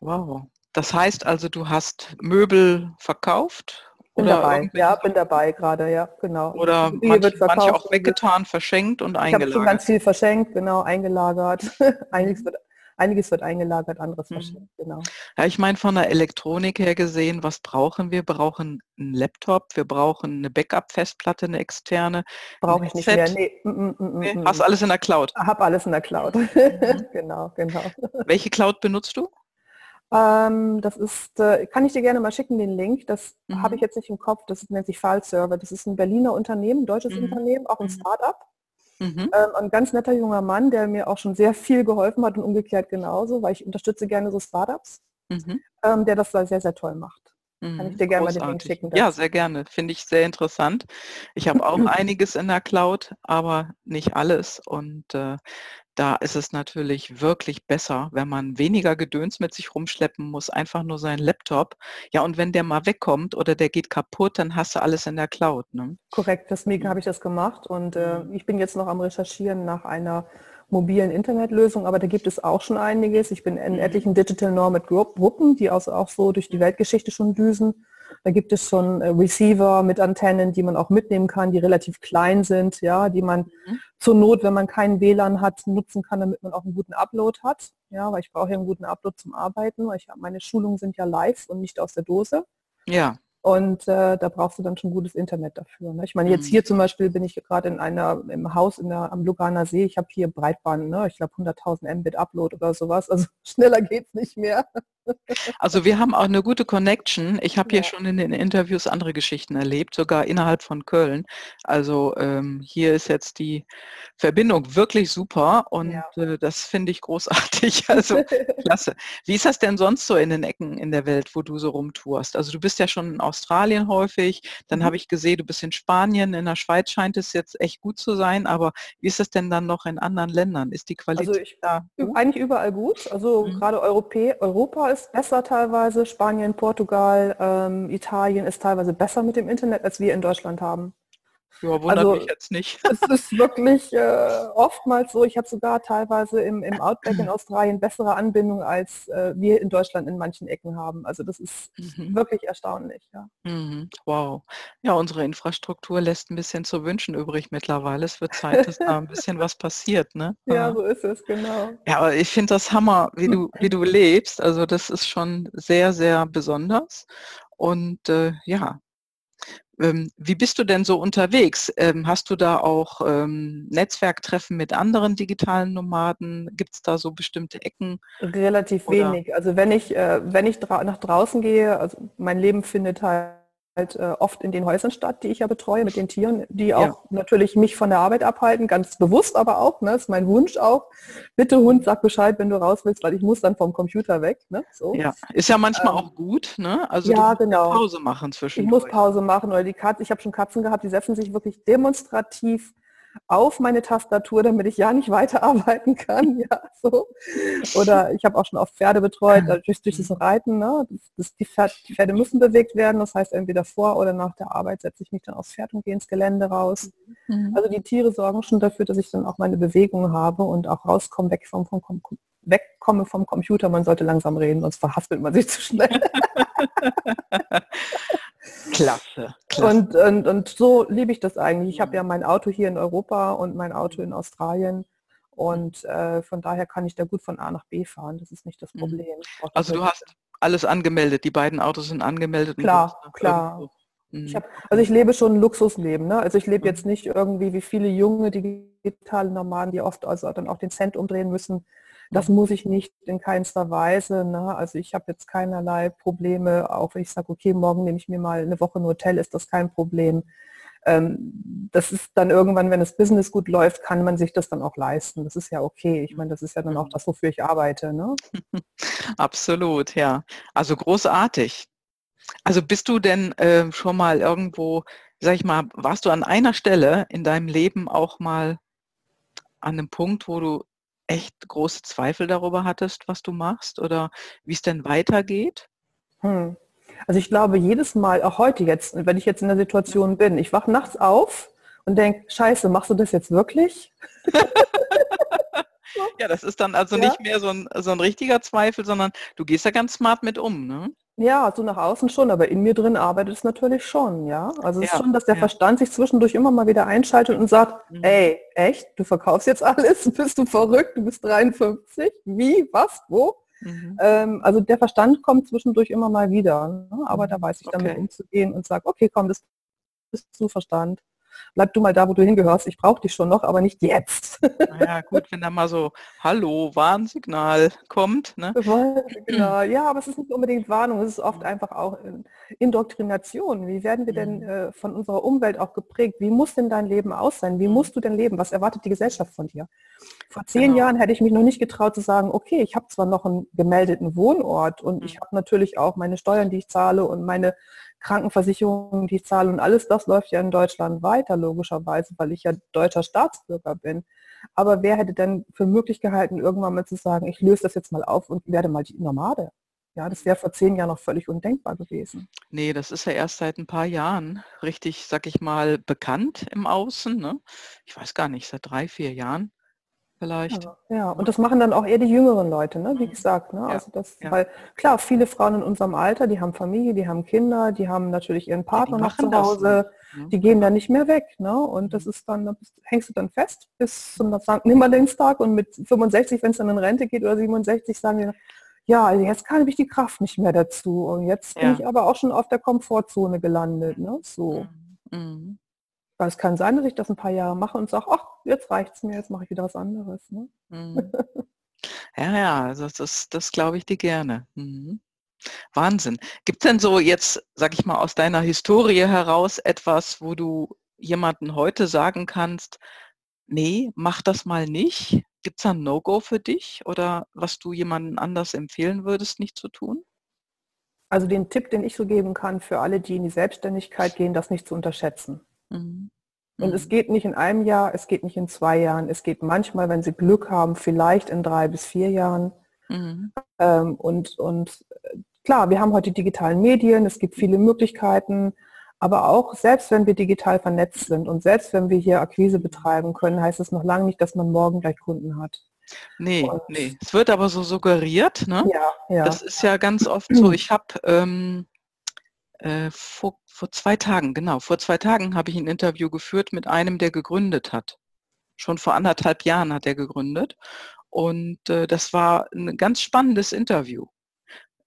Wow. Das heißt also, du hast Möbel verkauft?
Bin oder dabei, ja, bin dabei gerade, ja, genau.
Oder manche, manche, auch weggetan, verschenkt und eingelagert. Ich habe schon
ganz viel verschenkt, genau, eingelagert. einiges, wird, einiges wird eingelagert, anderes mhm. verschenkt, genau.
Ja, ich meine von der Elektronik her gesehen, was brauchen wir? Wir brauchen einen Laptop, wir brauchen eine Backup-Festplatte, eine externe.
Brauche ich nicht mehr, nee. Mm, mm,
mm, nee. Hast alles in der Cloud?
Hab alles in der Cloud, mhm. genau, genau.
Welche Cloud benutzt du?
Ähm, das ist, äh, kann ich dir gerne mal schicken, den Link. Das mhm. habe ich jetzt nicht im Kopf. Das nennt sich File-Server. Das ist ein Berliner Unternehmen, ein deutsches mhm. Unternehmen, auch ein mhm. Start-up. Mhm. Ähm, ein ganz netter junger Mann, der mir auch schon sehr viel geholfen hat und umgekehrt genauso, weil ich unterstütze gerne so Startups, mhm. ähm, der das sehr, sehr toll macht. Kann ich mhm. dir gerne Großartig. mal den Link schicken.
Ja, sehr gerne. Finde ich sehr interessant. Ich habe auch einiges in der Cloud, aber nicht alles. Und äh, da ist es natürlich wirklich besser, wenn man weniger Gedöns mit sich rumschleppen muss, einfach nur seinen Laptop. Ja, und wenn der mal wegkommt oder der geht kaputt, dann hast du alles in der Cloud. Ne?
Korrekt, deswegen mhm. habe ich das gemacht und äh, mhm. ich bin jetzt noch am Recherchieren nach einer mobilen Internetlösung, aber da gibt es auch schon einiges. Ich bin in mhm. etlichen Digital Nomad Gruppen, die also auch so durch die Weltgeschichte schon düsen. Da gibt es schon äh, Receiver mit Antennen, die man auch mitnehmen kann, die relativ klein sind, ja, die man mhm. zur Not, wenn man keinen WLAN hat, nutzen kann, damit man auch einen guten Upload hat. Ja, weil ich brauche ja einen guten Upload zum Arbeiten, weil ich, meine Schulungen sind ja live und nicht aus der Dose.
Ja.
Und äh, da brauchst du dann schon gutes Internet dafür. Ne? Ich meine, jetzt mhm. hier zum Beispiel bin ich gerade in einer im Haus in der, am Luganer See. Ich habe hier Breitband, ne? ich glaube 100.000 Mbit Upload oder sowas. Also schneller geht es nicht mehr.
Also wir haben auch eine gute Connection. Ich habe ja. hier schon in den Interviews andere Geschichten erlebt, sogar innerhalb von Köln. Also ähm, hier ist jetzt die Verbindung wirklich super und ja. äh, das finde ich großartig. Also klasse. Wie ist das denn sonst so in den Ecken in der Welt, wo du so rumtourst? Also du bist ja schon in Australien häufig, dann mhm. habe ich gesehen, du bist in Spanien, in der Schweiz scheint es jetzt echt gut zu sein, aber wie ist das denn dann noch in anderen Ländern? Ist die Qualität also
ich, da? Eigentlich überall gut. Also mhm. gerade Europä Europa ist besser teilweise, Spanien, Portugal, ähm, Italien ist teilweise besser mit dem Internet, als wir in Deutschland haben.
Ja, wundert also, mich jetzt nicht.
Es ist wirklich äh, oftmals so, ich habe sogar teilweise im, im Outback in Australien bessere Anbindung, als äh, wir in Deutschland in manchen Ecken haben. Also das ist mhm. wirklich erstaunlich. Ja.
Mhm. Wow. Ja, unsere Infrastruktur lässt ein bisschen zu wünschen übrig mittlerweile. Es wird Zeit, dass da ein bisschen was passiert. Ne?
Ja, so ist es, genau.
Ja, aber ich finde das Hammer, wie du, wie du lebst. Also das ist schon sehr, sehr besonders. Und äh, ja, wie bist du denn so unterwegs? Ähm, hast du da auch ähm, Netzwerktreffen mit anderen digitalen Nomaden? Gibt es da so bestimmte Ecken?
Relativ Oder? wenig. Also wenn ich, äh, wenn ich nach draußen gehe, also mein Leben findet halt halt äh, oft in den Häusern statt, die ich ja betreue mit den Tieren, die auch ja. natürlich mich von der Arbeit abhalten, ganz bewusst aber auch, ne, ist mein Wunsch auch. Bitte Hund, sag Bescheid, wenn du raus willst, weil ich muss dann vom Computer weg. Ne?
So. Ja, ist ja manchmal ähm, auch gut, ne?
Also ja, genau.
Pause machen zwischen.
Ich muss Pause machen oder die Katze, ich habe schon Katzen gehabt, die setzen sich wirklich demonstrativ auf meine Tastatur, damit ich ja nicht weiterarbeiten kann. Ja, so. Oder ich habe auch schon oft Pferde betreut, durch, durch das Reiten. Ne? Das, das, die, Pferde, die, Pferde, müssen bewegt werden. Das heißt, entweder vor oder nach der Arbeit setze ich mich dann aufs Pferd und gehe ins Gelände raus. Mhm. Also die Tiere sorgen schon dafür, dass ich dann auch meine Bewegung habe und auch rauskomme, weg vom, vom, vom wegkomme vom Computer. Man sollte langsam reden, sonst verhaspelt man sich zu schnell.
Klasse.
klasse. Und, und, und so liebe ich das eigentlich. Ich habe ja mein Auto hier in Europa und mein Auto in Australien. Und äh, von daher kann ich da gut von A nach B fahren. Das ist nicht das mhm. Problem.
Also du hast alles angemeldet, die beiden Autos sind angemeldet.
Klar, klar. Ich hab, also ich lebe schon ein Luxusleben. Ne? Also ich lebe jetzt nicht irgendwie wie viele junge digitale Nomaden, die oft also dann auch den Cent umdrehen müssen. Das muss ich nicht in keinster Weise. Ne? Also ich habe jetzt keinerlei Probleme, auch wenn ich sage, okay, morgen nehme ich mir mal eine Woche ein Hotel, ist das kein Problem. Ähm, das ist dann irgendwann, wenn das Business gut läuft, kann man sich das dann auch leisten. Das ist ja okay. Ich meine, das ist ja dann auch mhm. das, wofür ich arbeite. Ne?
Absolut, ja. Also großartig. Also bist du denn äh, schon mal irgendwo, sag ich mal, warst du an einer Stelle in deinem Leben auch mal an einem Punkt, wo du echt große Zweifel darüber hattest, was du machst oder wie es denn weitergeht?
Hm. Also ich glaube jedes Mal, auch heute jetzt, wenn ich jetzt in der Situation bin, ich wache nachts auf und denke, scheiße, machst du das jetzt wirklich?
ja, das ist dann also ja? nicht mehr so ein, so ein richtiger Zweifel, sondern du gehst da ganz smart mit um. Ne?
Ja, so nach außen schon, aber in mir drin arbeitet es natürlich schon, ja. Also es ja, ist schon, dass der ja. Verstand sich zwischendurch immer mal wieder einschaltet und sagt, mhm. ey, echt, du verkaufst jetzt alles, bist du verrückt, du bist 53, wie, was, wo? Mhm. Ähm, also der Verstand kommt zwischendurch immer mal wieder, ne? aber da weiß ich damit okay. umzugehen und sage, okay, komm, das bist du Verstand bleib du mal da, wo du hingehörst, ich brauche dich schon noch, aber nicht jetzt.
Ja, gut, wenn da mal so Hallo, Warnsignal kommt. Ne?
Warnsignal, ja, aber es ist nicht unbedingt Warnung, es ist oft einfach auch Indoktrination. Wie werden wir denn mhm. äh, von unserer Umwelt auch geprägt? Wie muss denn dein Leben aus sein? Wie musst du denn leben? Was erwartet die Gesellschaft von dir? Vor zehn genau. Jahren hätte ich mich noch nicht getraut zu sagen, okay, ich habe zwar noch einen gemeldeten Wohnort und ich mhm. habe natürlich auch meine Steuern, die ich zahle und meine Krankenversicherung, die ich zahle und alles das läuft ja in Deutschland weiter, logischerweise, weil ich ja deutscher Staatsbürger bin. Aber wer hätte denn für möglich gehalten, irgendwann mal zu sagen, ich löse das jetzt mal auf und werde mal die Nomade? Ja, das wäre vor zehn Jahren noch völlig undenkbar gewesen.
Nee, das ist ja erst seit ein paar Jahren richtig, sag ich mal, bekannt im Außen. Ne? Ich weiß gar nicht, seit drei, vier Jahren vielleicht.
Ja, ja, und das machen dann auch eher die jüngeren Leute, ne? wie mhm. gesagt. Ne? Ja, also das, ja. Weil klar, viele Frauen in unserem Alter, die haben Familie, die haben Kinder, die haben natürlich ihren Partner noch zu Hause, das, ne? die gehen dann nicht mehr weg. Ne? Und das mhm. ist dann, da hängst du dann fest bis zum St. Nimmerleinstag und mit 65, wenn es dann in Rente geht oder 67, sagen die, ja, also jetzt kann ich die Kraft nicht mehr dazu. Und jetzt bin ich aber auch schon auf der Komfortzone gelandet. Ne? So. Mhm. mhm. Weil es kann sein, dass ich das ein paar Jahre mache und sage, ach, jetzt reicht es mir, jetzt mache ich wieder was anderes. Ne?
Mhm. Ja, ja, also das, das glaube ich dir gerne. Mhm. Wahnsinn. Gibt es denn so jetzt, sag ich mal, aus deiner Historie heraus etwas, wo du jemanden heute sagen kannst, nee, mach das mal nicht? Gibt es da ein No-Go für dich oder was du jemandem anders empfehlen würdest, nicht zu tun?
Also den Tipp, den ich so geben kann für alle, die in die Selbstständigkeit gehen, das nicht zu unterschätzen. Mhm. Und es mhm. geht nicht in einem Jahr, es geht nicht in zwei Jahren, es geht manchmal, wenn Sie Glück haben, vielleicht in drei bis vier Jahren. Mhm. Ähm, und, und äh, klar, wir haben heute digitalen Medien, es gibt viele Möglichkeiten, aber auch selbst wenn wir digital vernetzt sind und selbst wenn wir hier Akquise betreiben können, heißt es noch lange nicht, dass man morgen gleich Kunden hat.
Nee, und, nee. Es wird aber so suggeriert, ne? Ja, ja. Das ist ja ganz oft so. Ich habe ähm, äh, vor, vor zwei Tagen, genau, vor zwei Tagen habe ich ein Interview geführt mit einem, der gegründet hat. Schon vor anderthalb Jahren hat er gegründet. Und äh, das war ein ganz spannendes Interview.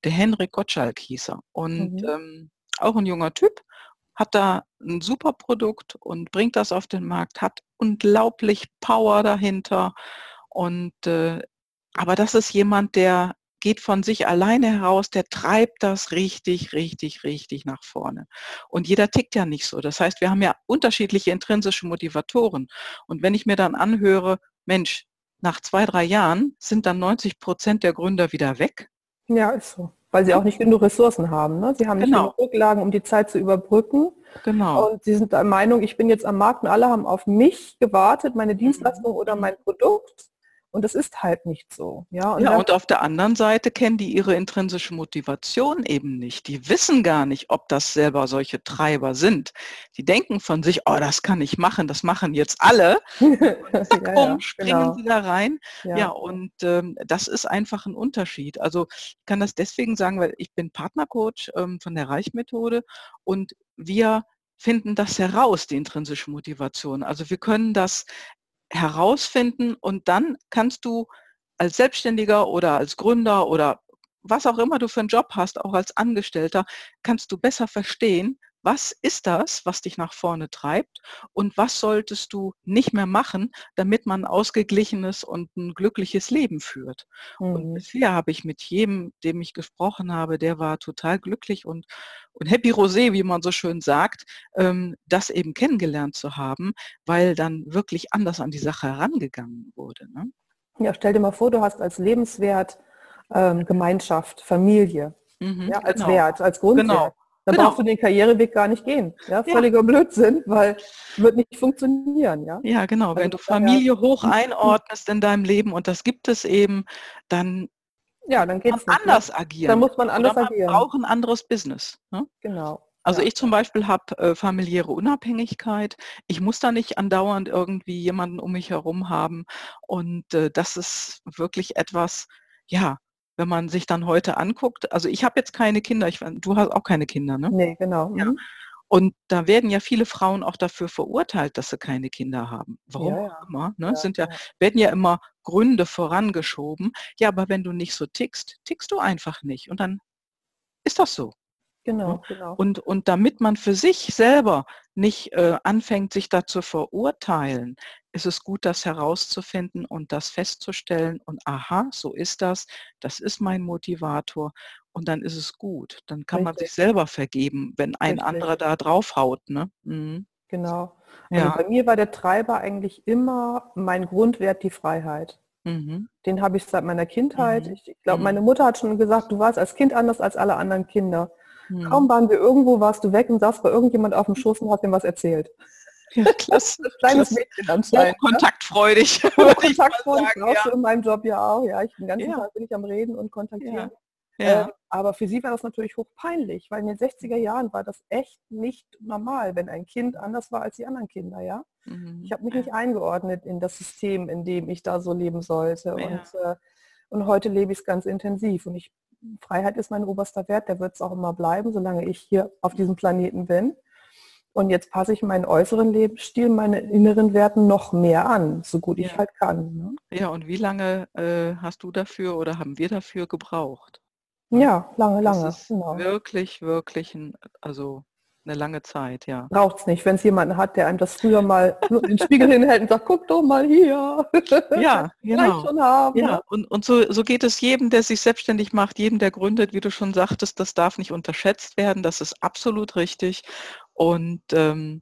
Der Henrik Gottschalk hieß er. Und mhm. ähm, auch ein junger Typ, hat da ein super Produkt und bringt das auf den Markt, hat unglaublich Power dahinter. Und äh, aber das ist jemand, der geht von sich alleine heraus, der treibt das richtig, richtig, richtig nach vorne. Und jeder tickt ja nicht so. Das heißt, wir haben ja unterschiedliche intrinsische Motivatoren. Und wenn ich mir dann anhöre, Mensch, nach zwei, drei Jahren sind dann 90 Prozent der Gründer wieder weg.
Ja, ist so. Weil sie auch nicht genug Ressourcen haben. Ne? Sie haben nicht genau. genug Rücklagen, um die Zeit zu überbrücken. Genau. Und sie sind der Meinung, ich bin jetzt am Markt und alle haben auf mich gewartet, meine Dienstleistung oder mein Produkt. Und es ist halt nicht so. Ja,
und, ja, und auf der anderen Seite kennen die ihre intrinsische Motivation eben nicht. Die wissen gar nicht, ob das selber solche Treiber sind. Die denken von sich, oh, das kann ich machen, das machen jetzt alle. Zack, ja, ja, springen genau. sie da rein. Ja, ja und ähm, das ist einfach ein Unterschied. Also ich kann das deswegen sagen, weil ich bin Partnercoach ähm, von der Reichmethode und wir finden das heraus, die intrinsische Motivation. Also wir können das herausfinden und dann kannst du als Selbstständiger oder als Gründer oder was auch immer du für einen Job hast, auch als Angestellter, kannst du besser verstehen, was ist das, was dich nach vorne treibt und was solltest du nicht mehr machen, damit man ein ausgeglichenes und ein glückliches Leben führt. Mhm. Und bisher habe ich mit jedem, dem ich gesprochen habe, der war total glücklich und, und happy rosé, wie man so schön sagt, ähm, das eben kennengelernt zu haben, weil dann wirklich anders an die Sache herangegangen wurde. Ne?
Ja, stell dir mal vor, du hast als Lebenswert ähm, Gemeinschaft, Familie. Mhm, ja, als genau. Wert, als Grundwert. Genau. Dann genau. brauchst du den Karriereweg gar nicht gehen. Ja, völliger ja. Blödsinn, weil wird nicht funktionieren. Ja,
ja genau. Also Wenn du Familie daher, hoch einordnest in deinem Leben und das gibt es eben, dann
ja, dann
geht's man anders agieren.
Dann muss man anders man agieren.
Auch ein anderes Business. Ne?
Genau.
Also ja. ich zum Beispiel habe äh, familiäre Unabhängigkeit. Ich muss da nicht andauernd irgendwie jemanden um mich herum haben. Und äh, das ist wirklich etwas, ja, wenn man sich dann heute anguckt, also ich habe jetzt keine Kinder, ich, du hast auch keine Kinder, ne?
Nee, genau. Ja. Mhm.
Und da werden ja viele Frauen auch dafür verurteilt, dass sie keine Kinder haben. Warum ja, ja. immer? Ne? Ja, Sind ja, werden ja immer Gründe vorangeschoben. Ja, aber wenn du nicht so tickst, tickst du einfach nicht. Und dann ist das so.
Genau, genau.
Und, und damit man für sich selber nicht äh, anfängt, sich da zu verurteilen, ist es gut, das herauszufinden und das festzustellen und aha, so ist das, das ist mein Motivator und dann ist es gut. Dann kann Richtig. man sich selber vergeben, wenn ein Richtig. anderer da draufhaut. Ne?
Mhm. Genau. Also ja. bei mir war der Treiber eigentlich immer mein Grundwert die Freiheit. Mhm. Den habe ich seit meiner Kindheit. Mhm. Ich, ich glaube, mhm. meine Mutter hat schon gesagt, du warst als Kind anders als alle anderen Kinder. Mhm. Kaum waren wir irgendwo, warst du weg und saß bei irgendjemand auf dem Schoß und hast ihm was erzählt.
Ja, klasse. Kleines Mädchen anscheinend.
kontaktfreudig. kontaktfreudig brauchst ja. du in meinem Job ja auch. Ja, ich den ganzen ja. Tag bin ich am Reden und kontaktieren. Ja. Äh, aber für sie war das natürlich hochpeinlich, weil in den 60er Jahren war das echt nicht normal, wenn ein Kind anders war als die anderen Kinder, ja. Mhm. Ich habe mich nicht eingeordnet in das System, in dem ich da so leben sollte. Und, äh, und heute lebe ich es ganz intensiv. Und ich, Freiheit ist mein oberster Wert, der wird es auch immer bleiben, solange ich hier auf diesem Planeten bin. Und jetzt passe ich meinen äußeren Lebensstil, meine inneren Werten noch mehr an, so gut ja. ich halt kann. Ne?
Ja, und wie lange äh, hast du dafür oder haben wir dafür gebraucht?
Ja, lange, lange.
Das ist genau. Wirklich, wirklich, ein, also eine lange Zeit, ja.
Braucht es nicht, wenn es jemanden hat, der einem das früher mal in den Spiegel hinhält und sagt, guck doch mal hier.
Ja, genau. Schon haben. Ja, und, und so, so geht es jedem, der sich selbstständig macht, jedem, der gründet, wie du schon sagtest, das darf nicht unterschätzt werden, das ist absolut richtig. Und ähm,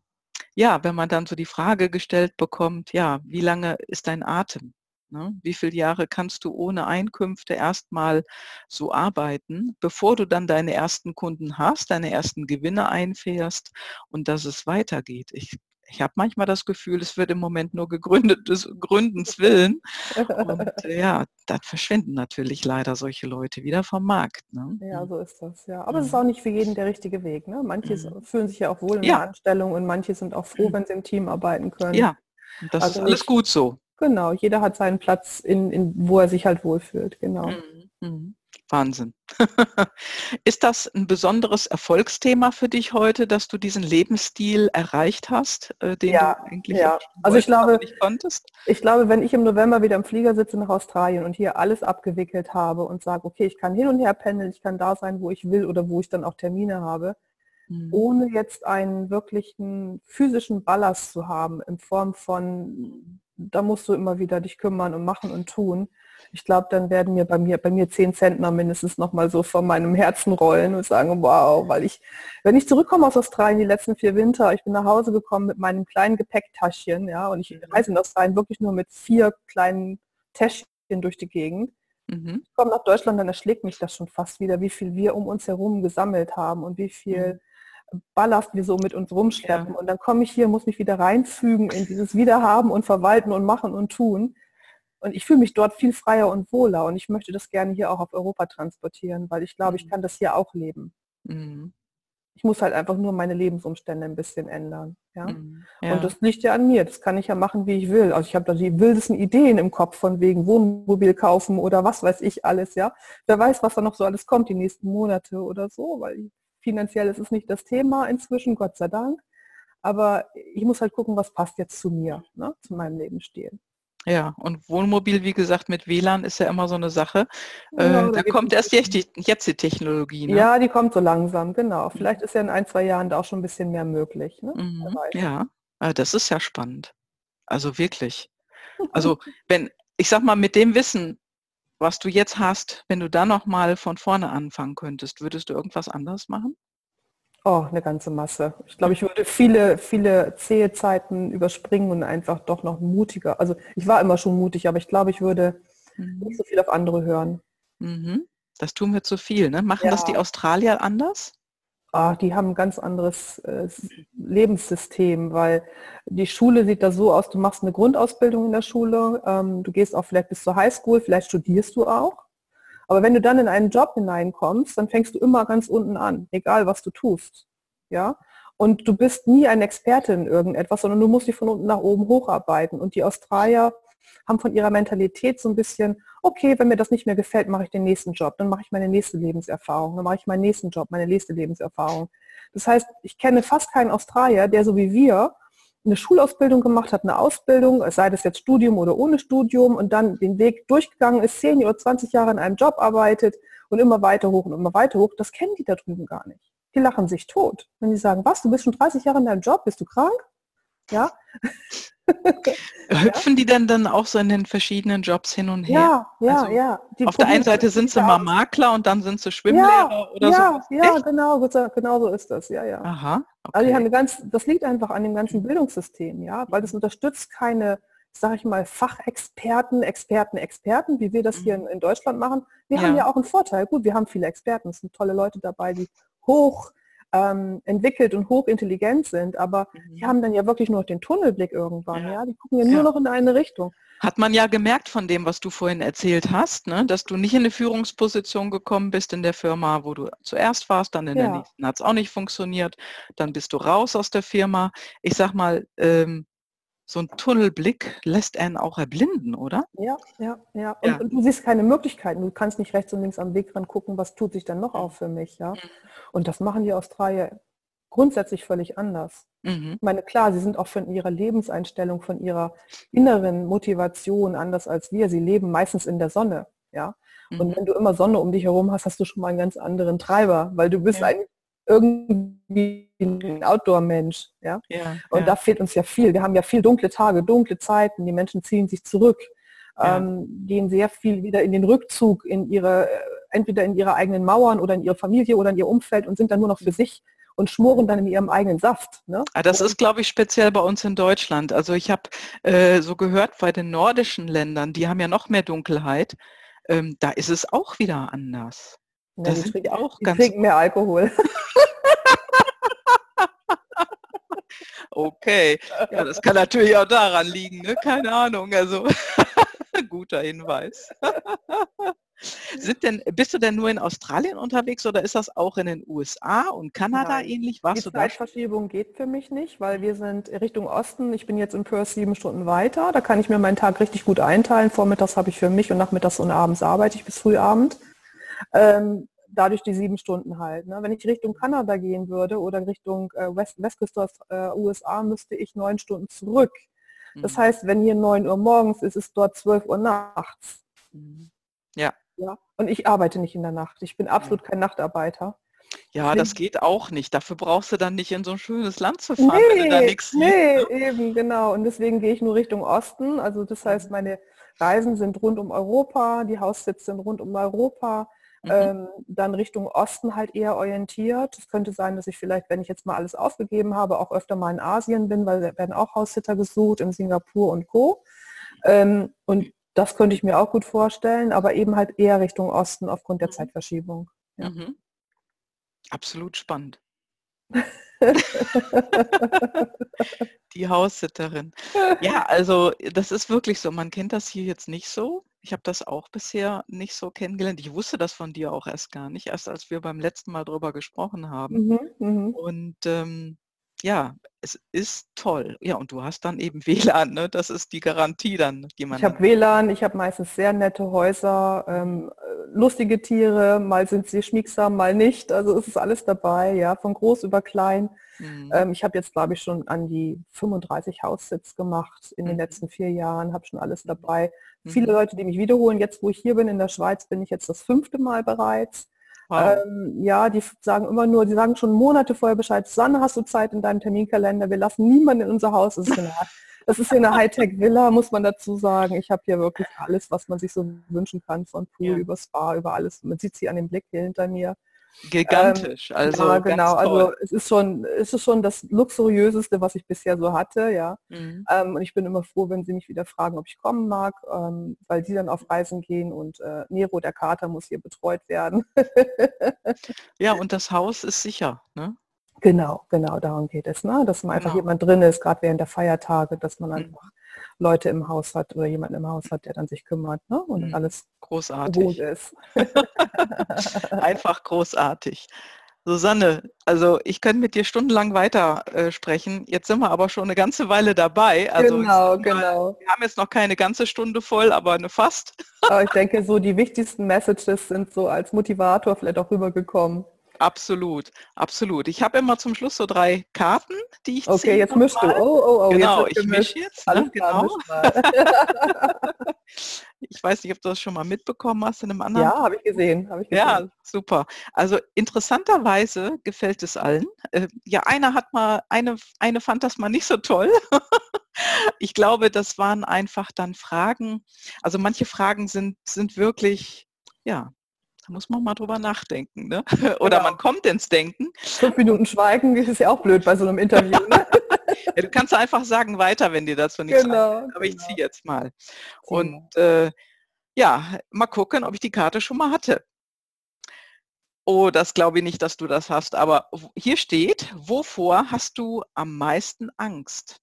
ja, wenn man dann so die Frage gestellt bekommt, ja, wie lange ist dein Atem? Ne? Wie viele Jahre kannst du ohne Einkünfte erstmal so arbeiten, bevor du dann deine ersten Kunden hast, deine ersten Gewinne einfährst und dass es weitergeht? Ich ich habe manchmal das Gefühl, es wird im Moment nur gegründet des Gründens willen. Und ja, dann verschwinden natürlich leider solche Leute wieder vom Markt. Ne?
Ja, so ist das, ja. Aber mhm. es ist auch nicht für jeden der richtige Weg. Ne? Manche mhm. fühlen sich ja auch wohl in ja. der Anstellung und manche sind auch froh, mhm. wenn sie im Team arbeiten können.
Ja, das also ist alles gut so.
Genau, jeder hat seinen Platz, in, in, wo er sich halt wohlfühlt, genau. Mhm.
mhm. Wahnsinn. Ist das ein besonderes Erfolgsthema für dich heute, dass du diesen Lebensstil erreicht hast, äh, den ja, du eigentlich
ja. also ich glaube, nicht konntest? Ich glaube, wenn ich im November wieder im Flieger sitze nach Australien und hier alles abgewickelt habe und sage, okay, ich kann hin und her pendeln, ich kann da sein, wo ich will oder wo ich dann auch Termine habe, mhm. ohne jetzt einen wirklichen physischen Ballast zu haben in Form von, da musst du immer wieder dich kümmern und machen und tun, ich glaube, dann werden mir bei mir bei mir zehn Zentner mindestens noch mal so vor meinem Herzen rollen und sagen, wow, weil ich, wenn ich zurückkomme aus Australien die letzten vier Winter, ich bin nach Hause gekommen mit meinem kleinen Gepäcktaschchen, ja, und ich reise in Australien wirklich nur mit vier kleinen Täschchen durch die Gegend. Mhm. Ich komme nach Deutschland, dann erschlägt mich das schon fast wieder, wie viel wir um uns herum gesammelt haben und wie viel mhm. Ballast wir so mit uns rumschleppen. Ja. Und dann komme ich hier, muss mich wieder reinfügen in dieses Wiederhaben und Verwalten und Machen und Tun. Und ich fühle mich dort viel freier und wohler und ich möchte das gerne hier auch auf Europa transportieren, weil ich glaube, ich mhm. kann das hier auch leben. Mhm. Ich muss halt einfach nur meine Lebensumstände ein bisschen ändern. Ja? Mhm. ja? Und das liegt ja an mir. Das kann ich ja machen, wie ich will. Also ich habe da die wildesten Ideen im Kopf von wegen Wohnmobil kaufen oder was weiß ich alles, ja. Wer weiß, was da noch so alles kommt die nächsten Monate oder so, weil finanziell ist es nicht das Thema inzwischen, Gott sei Dank. Aber ich muss halt gucken, was passt jetzt zu mir, ne? zu meinem Lebensstil.
Ja, und Wohnmobil, wie gesagt, mit WLAN ist ja immer so eine Sache. Genau, äh, da kommt erst jetzt die, jetzt die Technologie.
Ne? Ja, die kommt so langsam, genau. Vielleicht ist ja in ein, zwei Jahren da auch schon ein bisschen mehr möglich. Ne?
Mhm, ja, ah, das ist ja spannend. Also wirklich. Also wenn, ich sag mal, mit dem Wissen, was du jetzt hast, wenn du da nochmal von vorne anfangen könntest, würdest du irgendwas anderes machen?
Oh, eine ganze Masse. Ich glaube, ich würde viele, viele zähe Zeiten überspringen und einfach doch noch mutiger. Also ich war immer schon mutig, aber ich glaube, ich würde mhm. nicht so viel auf andere hören.
Mhm. Das tun wir zu viel. Ne? Machen ja. das die Australier anders?
Ah, die haben ein ganz anderes äh, Lebenssystem, weil die Schule sieht da so aus, du machst eine Grundausbildung in der Schule, ähm, du gehst auch vielleicht bis zur Highschool, vielleicht studierst du auch. Aber wenn du dann in einen Job hineinkommst, dann fängst du immer ganz unten an, egal was du tust. Ja? Und du bist nie ein Experte in irgendetwas, sondern du musst dich von unten nach oben hocharbeiten. Und die Australier haben von ihrer Mentalität so ein bisschen, okay, wenn mir das nicht mehr gefällt, mache ich den nächsten Job, dann mache ich meine nächste Lebenserfahrung, dann mache ich meinen nächsten Job, meine nächste Lebenserfahrung. Das heißt, ich kenne fast keinen Australier, der so wie wir eine Schulausbildung gemacht hat, eine Ausbildung, sei das jetzt Studium oder ohne Studium und dann den Weg durchgegangen ist, 10 oder 20 Jahre in einem Job arbeitet und immer weiter hoch und immer weiter hoch, das kennen die da drüben gar nicht. Die lachen sich tot. Wenn die sagen, was, du bist schon 30 Jahre in deinem Job, bist du krank? Ja.
Hüpfen die denn dann auch so in den verschiedenen Jobs hin und
her? Ja, ja, also ja.
Die auf der einen Seite sind sie mal Makler und dann sind sie Schwimmlehrer ja, oder
ja, so. Ja, genau, genau so ist das, ja, ja. Aha. Okay. Also die haben ganz, das liegt einfach an dem ganzen Bildungssystem, ja, weil das unterstützt keine, sage ich mal, Fachexperten, Experten, Experten, wie wir das hier in, mhm. in Deutschland machen. Wir ja. haben ja auch einen Vorteil. Gut, wir haben viele Experten, es sind tolle Leute dabei, die hoch ähm, entwickelt und hochintelligent sind, aber mhm. die haben dann ja wirklich nur den Tunnelblick irgendwann, ja. ja? Die gucken ja nur ja. noch in eine Richtung.
Hat man ja gemerkt von dem, was du vorhin erzählt hast, ne? dass du nicht in eine Führungsposition gekommen bist in der Firma, wo du zuerst warst, dann in ja. der nächsten hat es auch nicht funktioniert, dann bist du raus aus der Firma. Ich sag mal, ähm, so ein Tunnelblick lässt einen auch erblinden, oder?
Ja, ja, ja. Und, ja. und, du siehst keine Möglichkeiten. Du kannst nicht rechts und links am Weg dran gucken, was tut sich dann noch auf für mich, ja. Mhm. Und das machen die Australier grundsätzlich völlig anders. Mhm. Ich meine, klar, sie sind auch von ihrer Lebenseinstellung, von ihrer inneren Motivation anders als wir. Sie leben meistens in der Sonne, ja. Mhm. Und wenn du immer Sonne um dich herum hast, hast du schon mal einen ganz anderen Treiber, weil du bist ja. eigentlich irgendwie ein Outdoor-Mensch. Ja? ja? und ja. da fehlt uns ja viel. Wir haben ja viel dunkle Tage, dunkle Zeiten. Die Menschen ziehen sich zurück, ja. ähm, gehen sehr viel wieder in den Rückzug, in ihre, äh, entweder in ihre eigenen Mauern oder in ihre Familie oder in ihr Umfeld und sind dann nur noch für sich und schmoren dann in ihrem eigenen Saft.
Ne? Ah, das ist, glaube ich, speziell bei uns in Deutschland. Also ich habe äh, so gehört, bei den nordischen Ländern, die haben ja noch mehr Dunkelheit, ähm, da ist es auch wieder anders.
Ja, das sind auch ganz. trinken mehr Alkohol.
okay, ja, das kann natürlich auch daran liegen, ne? keine Ahnung. Also guter Hinweis. Sind denn, bist du denn nur in Australien unterwegs oder ist das auch in den USA und Kanada Nein. ähnlich?
Warst Die Zeitverschiebung geht für mich nicht, weil wir sind Richtung Osten. Ich bin jetzt in Perth sieben Stunden weiter. Da kann ich mir meinen Tag richtig gut einteilen. Vormittags habe ich für mich und nachmittags und abends arbeite ich bis Frühabend. Ähm, dadurch die sieben Stunden halt. Ne? Wenn ich Richtung Kanada gehen würde oder Richtung äh, West, Westküste äh, USA, müsste ich neun Stunden zurück. Das mhm. heißt, wenn hier neun Uhr morgens ist, ist dort zwölf Uhr nachts.
Mhm. Ja.
ja. Und ich arbeite nicht in der Nacht. Ich bin absolut kein Nachtarbeiter.
Ja, das geht auch nicht. Dafür brauchst du dann nicht in so ein schönes Land zu fahren,
nee, wenn du da nichts Nee, siehst, ne? eben, genau. Und deswegen gehe ich nur Richtung Osten. Also das heißt, mhm. meine Reisen sind rund um Europa, die Haussitze sind rund um Europa. Mhm. Ähm, dann Richtung Osten halt eher orientiert. Es könnte sein, dass ich vielleicht, wenn ich jetzt mal alles aufgegeben habe, auch öfter mal in Asien bin, weil da werden auch Haussitter gesucht, in Singapur und Co. Ähm, und das könnte ich mir auch gut vorstellen, aber eben halt eher Richtung Osten aufgrund der mhm. Zeitverschiebung. Ja. Mhm.
Absolut spannend. Die Haussitterin. Ja, also das ist wirklich so. Man kennt das hier jetzt nicht so. Ich habe das auch bisher nicht so kennengelernt. Ich wusste das von dir auch erst gar nicht, erst als wir beim letzten Mal drüber gesprochen haben. Mhm, mhm. Und ähm, ja, es ist toll. Ja, und du hast dann eben WLAN, ne? Das ist die Garantie dann, die man.
Ich habe WLAN, ich habe meistens sehr nette Häuser, ähm, lustige Tiere, mal sind sie schmiegsam, mal nicht. Also es ist alles dabei, ja, von groß über klein. Mhm. Ähm, ich habe jetzt, glaube ich, schon an die 35 Haussitz gemacht in mhm. den letzten vier Jahren, habe schon alles dabei. Mhm. Viele Leute, die mich wiederholen, jetzt wo ich hier bin in der Schweiz, bin ich jetzt das fünfte Mal bereits. Wow. Ähm, ja, die sagen immer nur, die sagen schon Monate vorher Bescheid, Sanne, hast du Zeit in deinem Terminkalender? Wir lassen niemanden in unser Haus. Das ist eine, das ist hier eine Hightech-Villa, muss man dazu sagen. Ich habe hier wirklich alles, was man sich so wünschen kann, von Pool ja. über Spa, über alles. Man sieht sie an dem Blick hier hinter mir.
Gigantisch, ähm, also
ja, genau. Also es ist schon, es ist schon das luxuriöseste, was ich bisher so hatte, ja. Mhm. Ähm, und ich bin immer froh, wenn sie mich wieder fragen, ob ich kommen mag, ähm, weil die dann auf Reisen gehen und äh, Nero, der Kater, muss hier betreut werden.
ja, und das Haus ist sicher, ne?
Genau, genau, darum geht es, ne? dass man einfach genau. jemand drin ist, gerade während der Feiertage, dass man mhm. einfach. Leute im Haus hat oder jemanden im Haus hat, der dann sich kümmert ne? und mhm. alles
großartig ist. einfach großartig. Susanne, also ich könnte mit dir stundenlang weiter äh, sprechen. Jetzt sind wir aber schon eine ganze Weile dabei. Also
genau, genau.
Wir haben jetzt noch keine ganze Stunde voll, aber eine fast.
aber ich denke, so die wichtigsten Messages sind so als Motivator vielleicht auch rübergekommen.
Absolut, absolut. Ich habe immer zum Schluss so drei Karten, die ich
Okay, jetzt mischst du. Oh, oh, oh.
Genau, ich mische jetzt. Ne? Genau. ich weiß nicht, ob du das schon mal mitbekommen hast in einem anderen.
Ja, habe ich gesehen. Ich
gesehen. Ja, super. Also interessanterweise gefällt es allen. Äh, ja, einer hat mal, eine, eine fand das mal nicht so toll. ich glaube, das waren einfach dann Fragen. Also manche Fragen sind, sind wirklich, ja, da muss man mal drüber nachdenken. Ne? Oder genau. man kommt ins Denken.
Fünf Minuten Schweigen ist ja auch blöd bei so einem Interview. Ne?
ja, du kannst einfach sagen weiter, wenn dir das so nichts genau, sagt. Aber ich genau. ziehe jetzt mal. Und äh, ja, mal gucken, ob ich die Karte schon mal hatte. Oh, das glaube ich nicht, dass du das hast. Aber hier steht, wovor hast du am meisten Angst?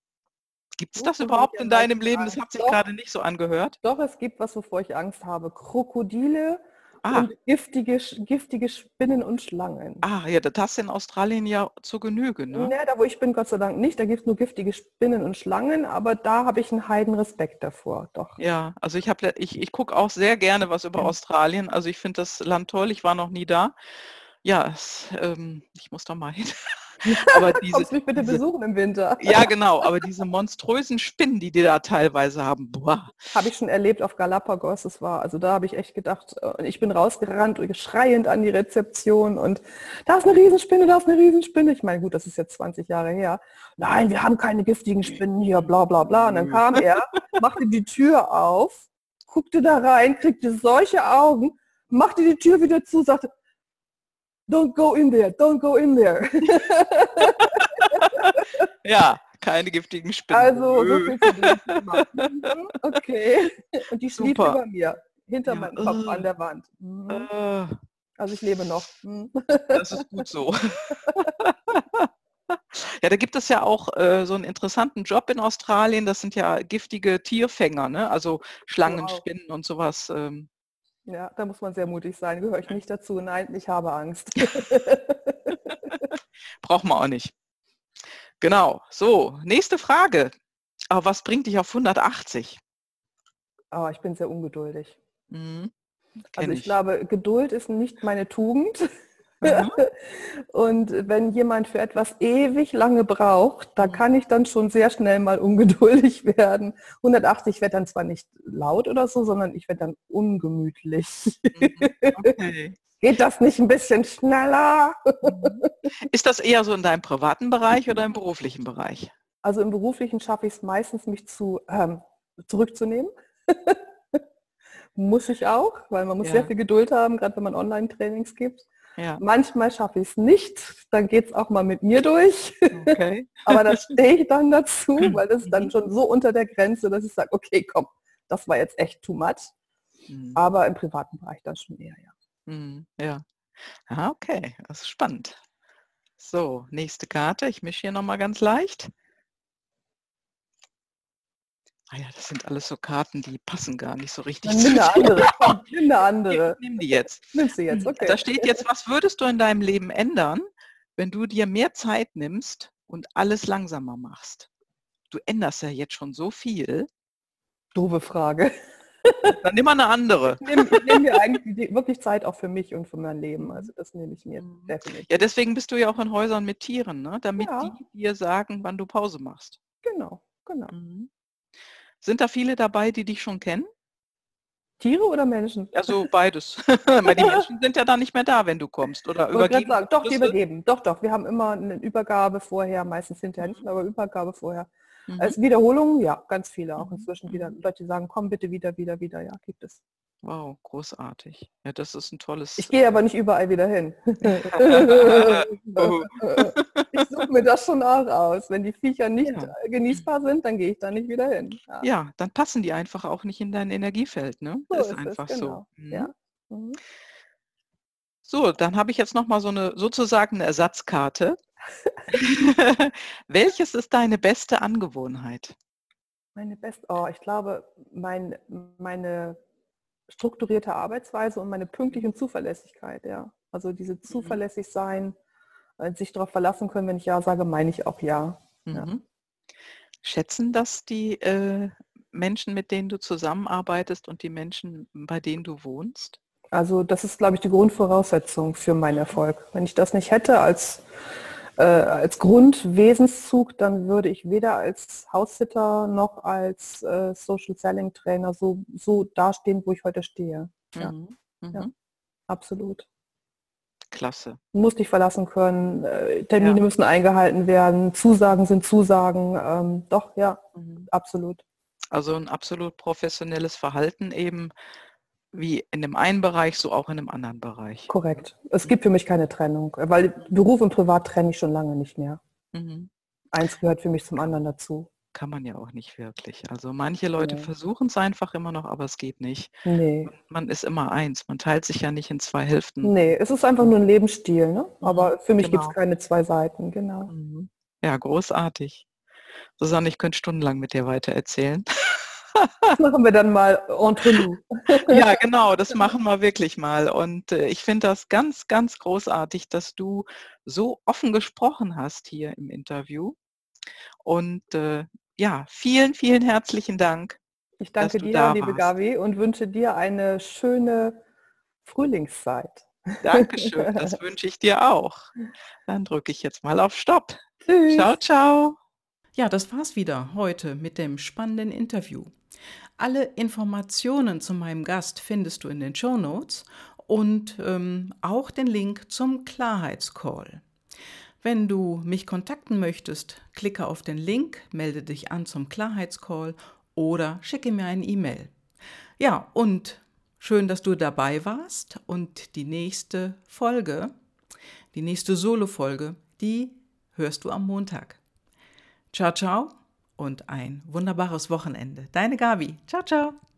Gibt es das überhaupt in deinem Leben? Das hat sich gerade nicht so angehört.
Doch, es gibt was, wovor ich Angst habe. Krokodile Ah. Und giftige, giftige Spinnen und Schlangen.
Ah, ja, das hast du in Australien ja zur Genüge, ne?
Ne, da wo ich bin, Gott sei Dank nicht. Da gibt es nur giftige Spinnen und Schlangen, aber da habe ich einen heiden Respekt davor, doch.
Ja, also ich habe ich, ich gucke auch sehr gerne was über ja. Australien. Also ich finde das Land toll, ich war noch nie da. Ja, es, ähm, ich muss da mal hin.
aber diese, Kommst mich bitte diese, besuchen im Winter.
Ja, genau, aber diese monströsen Spinnen, die die da teilweise haben, boah.
Habe ich schon erlebt auf Galapagos, das war, also da habe ich echt gedacht, äh, ich bin rausgerannt und schreiend an die Rezeption und da ist eine Riesenspinne, da ist eine Riesenspinne. Ich meine, gut, das ist jetzt 20 Jahre her. Nein, wir haben keine giftigen Spinnen hier, bla bla bla. Und dann kam er, machte die Tür auf, guckte da rein, kriegte solche Augen, machte die Tür wieder zu, sagte, don't go in there, don't go in there.
ja, keine giftigen Spinnen.
Also, so viel mhm, Okay. Und die schlief über mir, hinter ja. meinem Kopf uh, an der Wand. Uh, also ich lebe noch.
Mhm. Das ist gut so. Ja, da gibt es ja auch äh, so einen interessanten Job in Australien. Das sind ja giftige Tierfänger, ne? also Schlangen, wow. Spinnen und sowas. Ähm,
ja, da muss man sehr mutig sein. Gehöre ich nicht dazu. Nein, ich habe Angst.
Braucht man auch nicht. Genau. So, nächste Frage. Aber was bringt dich auf 180?
Oh, ich bin sehr ungeduldig. Mhm. Also ich, ich glaube, Geduld ist nicht meine Tugend. Mhm. Und wenn jemand für etwas ewig lange braucht, da kann ich dann schon sehr schnell mal ungeduldig werden. 180 wird dann zwar nicht laut oder so, sondern ich werde dann ungemütlich. Mhm. Okay. Geht das nicht ein bisschen schneller?
Mhm. Ist das eher so in deinem privaten Bereich oder im beruflichen Bereich?
Also im beruflichen schaffe ich es meistens, mich zu, ähm, zurückzunehmen. muss ich auch, weil man muss ja. sehr viel Geduld haben, gerade wenn man Online-Trainings gibt. Ja. Manchmal schaffe ich es nicht, dann geht es auch mal mit mir durch. Okay. Aber da stehe ich dann dazu, weil das ist dann schon so unter der Grenze, dass ich sage, okay, komm, das war jetzt echt too much. Mhm. Aber im privaten Bereich dann schon eher, ja.
Mhm. Ja. Ah, okay, das ist spannend. So, nächste Karte. Ich mische hier nochmal ganz leicht. Ah ja, das sind alles so Karten, die passen gar nicht so richtig
nimm eine andere. Nimm eine andere.
Nimm die jetzt.
Nimm sie jetzt, okay.
Da steht jetzt, was würdest du in deinem Leben ändern, wenn du dir mehr Zeit nimmst und alles langsamer machst? Du änderst ja jetzt schon so viel.
Doofe Frage.
Dann nimm mal eine andere.
Ich nehme, ich nehme mir eigentlich wirklich Zeit auch für mich und für mein Leben. Also das nehme ich mir
mhm. definitiv. Ja, deswegen bist du ja auch in Häusern mit Tieren, ne? damit ja. die dir sagen, wann du Pause machst.
Genau, genau. Mhm.
Sind da viele dabei, die dich schon kennen?
Tiere oder Menschen?
Also beides. Weil die Menschen sind ja dann nicht mehr da, wenn du kommst. Oder übergeben.
Sagen, doch, die übergeben. Doch, doch. Wir haben immer eine Übergabe vorher, meistens hinterher nicht mehr, aber Übergabe vorher. Mhm. Als Wiederholung, ja, ganz viele auch mhm. inzwischen wieder. Mhm. Leute sagen, komm bitte wieder, wieder, wieder, ja, gibt es.
Wow, großartig. Ja, das ist ein tolles.
Ich gehe aber nicht überall wieder hin. Oh. ich suche mir das schon auch aus. Wenn die Viecher nicht ja. genießbar sind, dann gehe ich da nicht wieder hin.
Ja. ja. dann passen die einfach auch nicht in dein Energiefeld. Ne? So ist, ist einfach genau. so. Mhm. Ja. Mhm. So, dann habe ich jetzt noch mal so eine sozusagen eine Ersatzkarte. Welches ist deine beste Angewohnheit?
Meine beste, oh, ich glaube, mein, meine strukturierte Arbeitsweise und meine pünktliche Zuverlässigkeit, ja. Also diese mhm. zuverlässig sein, äh, sich darauf verlassen können, wenn ich ja sage, meine ich auch ja. Mhm. ja.
Schätzen das die äh, Menschen, mit denen du zusammenarbeitest und die Menschen, bei denen du wohnst?
Also das ist, glaube ich, die Grundvoraussetzung für meinen Erfolg. Wenn ich das nicht hätte als äh, als Grundwesenszug, dann würde ich weder als Haussitter noch als äh, Social Selling Trainer so, so dastehen, wo ich heute stehe. Ja. Mhm. Mhm. ja. absolut.
Klasse.
Du musst dich verlassen können, äh, Termine ja. müssen eingehalten werden, Zusagen sind Zusagen. Ähm, doch, ja, mhm. absolut.
Also ein absolut professionelles Verhalten eben wie in dem einen Bereich, so auch in dem anderen Bereich.
Korrekt. Es gibt für mich keine Trennung, weil Beruf und Privat trenne ich schon lange nicht mehr. Mhm. Eins gehört für mich zum anderen dazu.
Kann man ja auch nicht wirklich. Also manche Leute nee. versuchen es einfach immer noch, aber es geht nicht.
Nee.
Man ist immer eins. Man teilt sich ja nicht in zwei Hälften.
Nee, es ist einfach nur ein Lebensstil. Ne? Aber für mich genau. gibt es keine zwei Seiten, genau. Mhm.
Ja, großartig. Susanne, ich könnte stundenlang mit dir weiter erzählen.
Das machen wir dann mal entre nous.
Ja, genau, das machen wir wirklich mal. Und äh, ich finde das ganz, ganz großartig, dass du so offen gesprochen hast hier im Interview. Und äh, ja, vielen, vielen herzlichen Dank.
Ich danke dir, liebe warst. Gabi, und wünsche dir eine schöne Frühlingszeit.
Dankeschön, das wünsche ich dir auch. Dann drücke ich jetzt mal auf Stopp. Tschüss. Ciao, ciao. Ja, das war's wieder heute mit dem spannenden Interview. Alle Informationen zu meinem Gast findest du in den Show Notes und ähm, auch den Link zum Klarheitscall. Wenn du mich kontakten möchtest, klicke auf den Link, melde dich an zum Klarheitscall oder schicke mir ein E-Mail. Ja, und schön, dass du dabei warst und die nächste Folge, die nächste Solo-Folge, die hörst du am Montag. Ciao, ciao und ein wunderbares Wochenende. Deine Gabi. Ciao, ciao.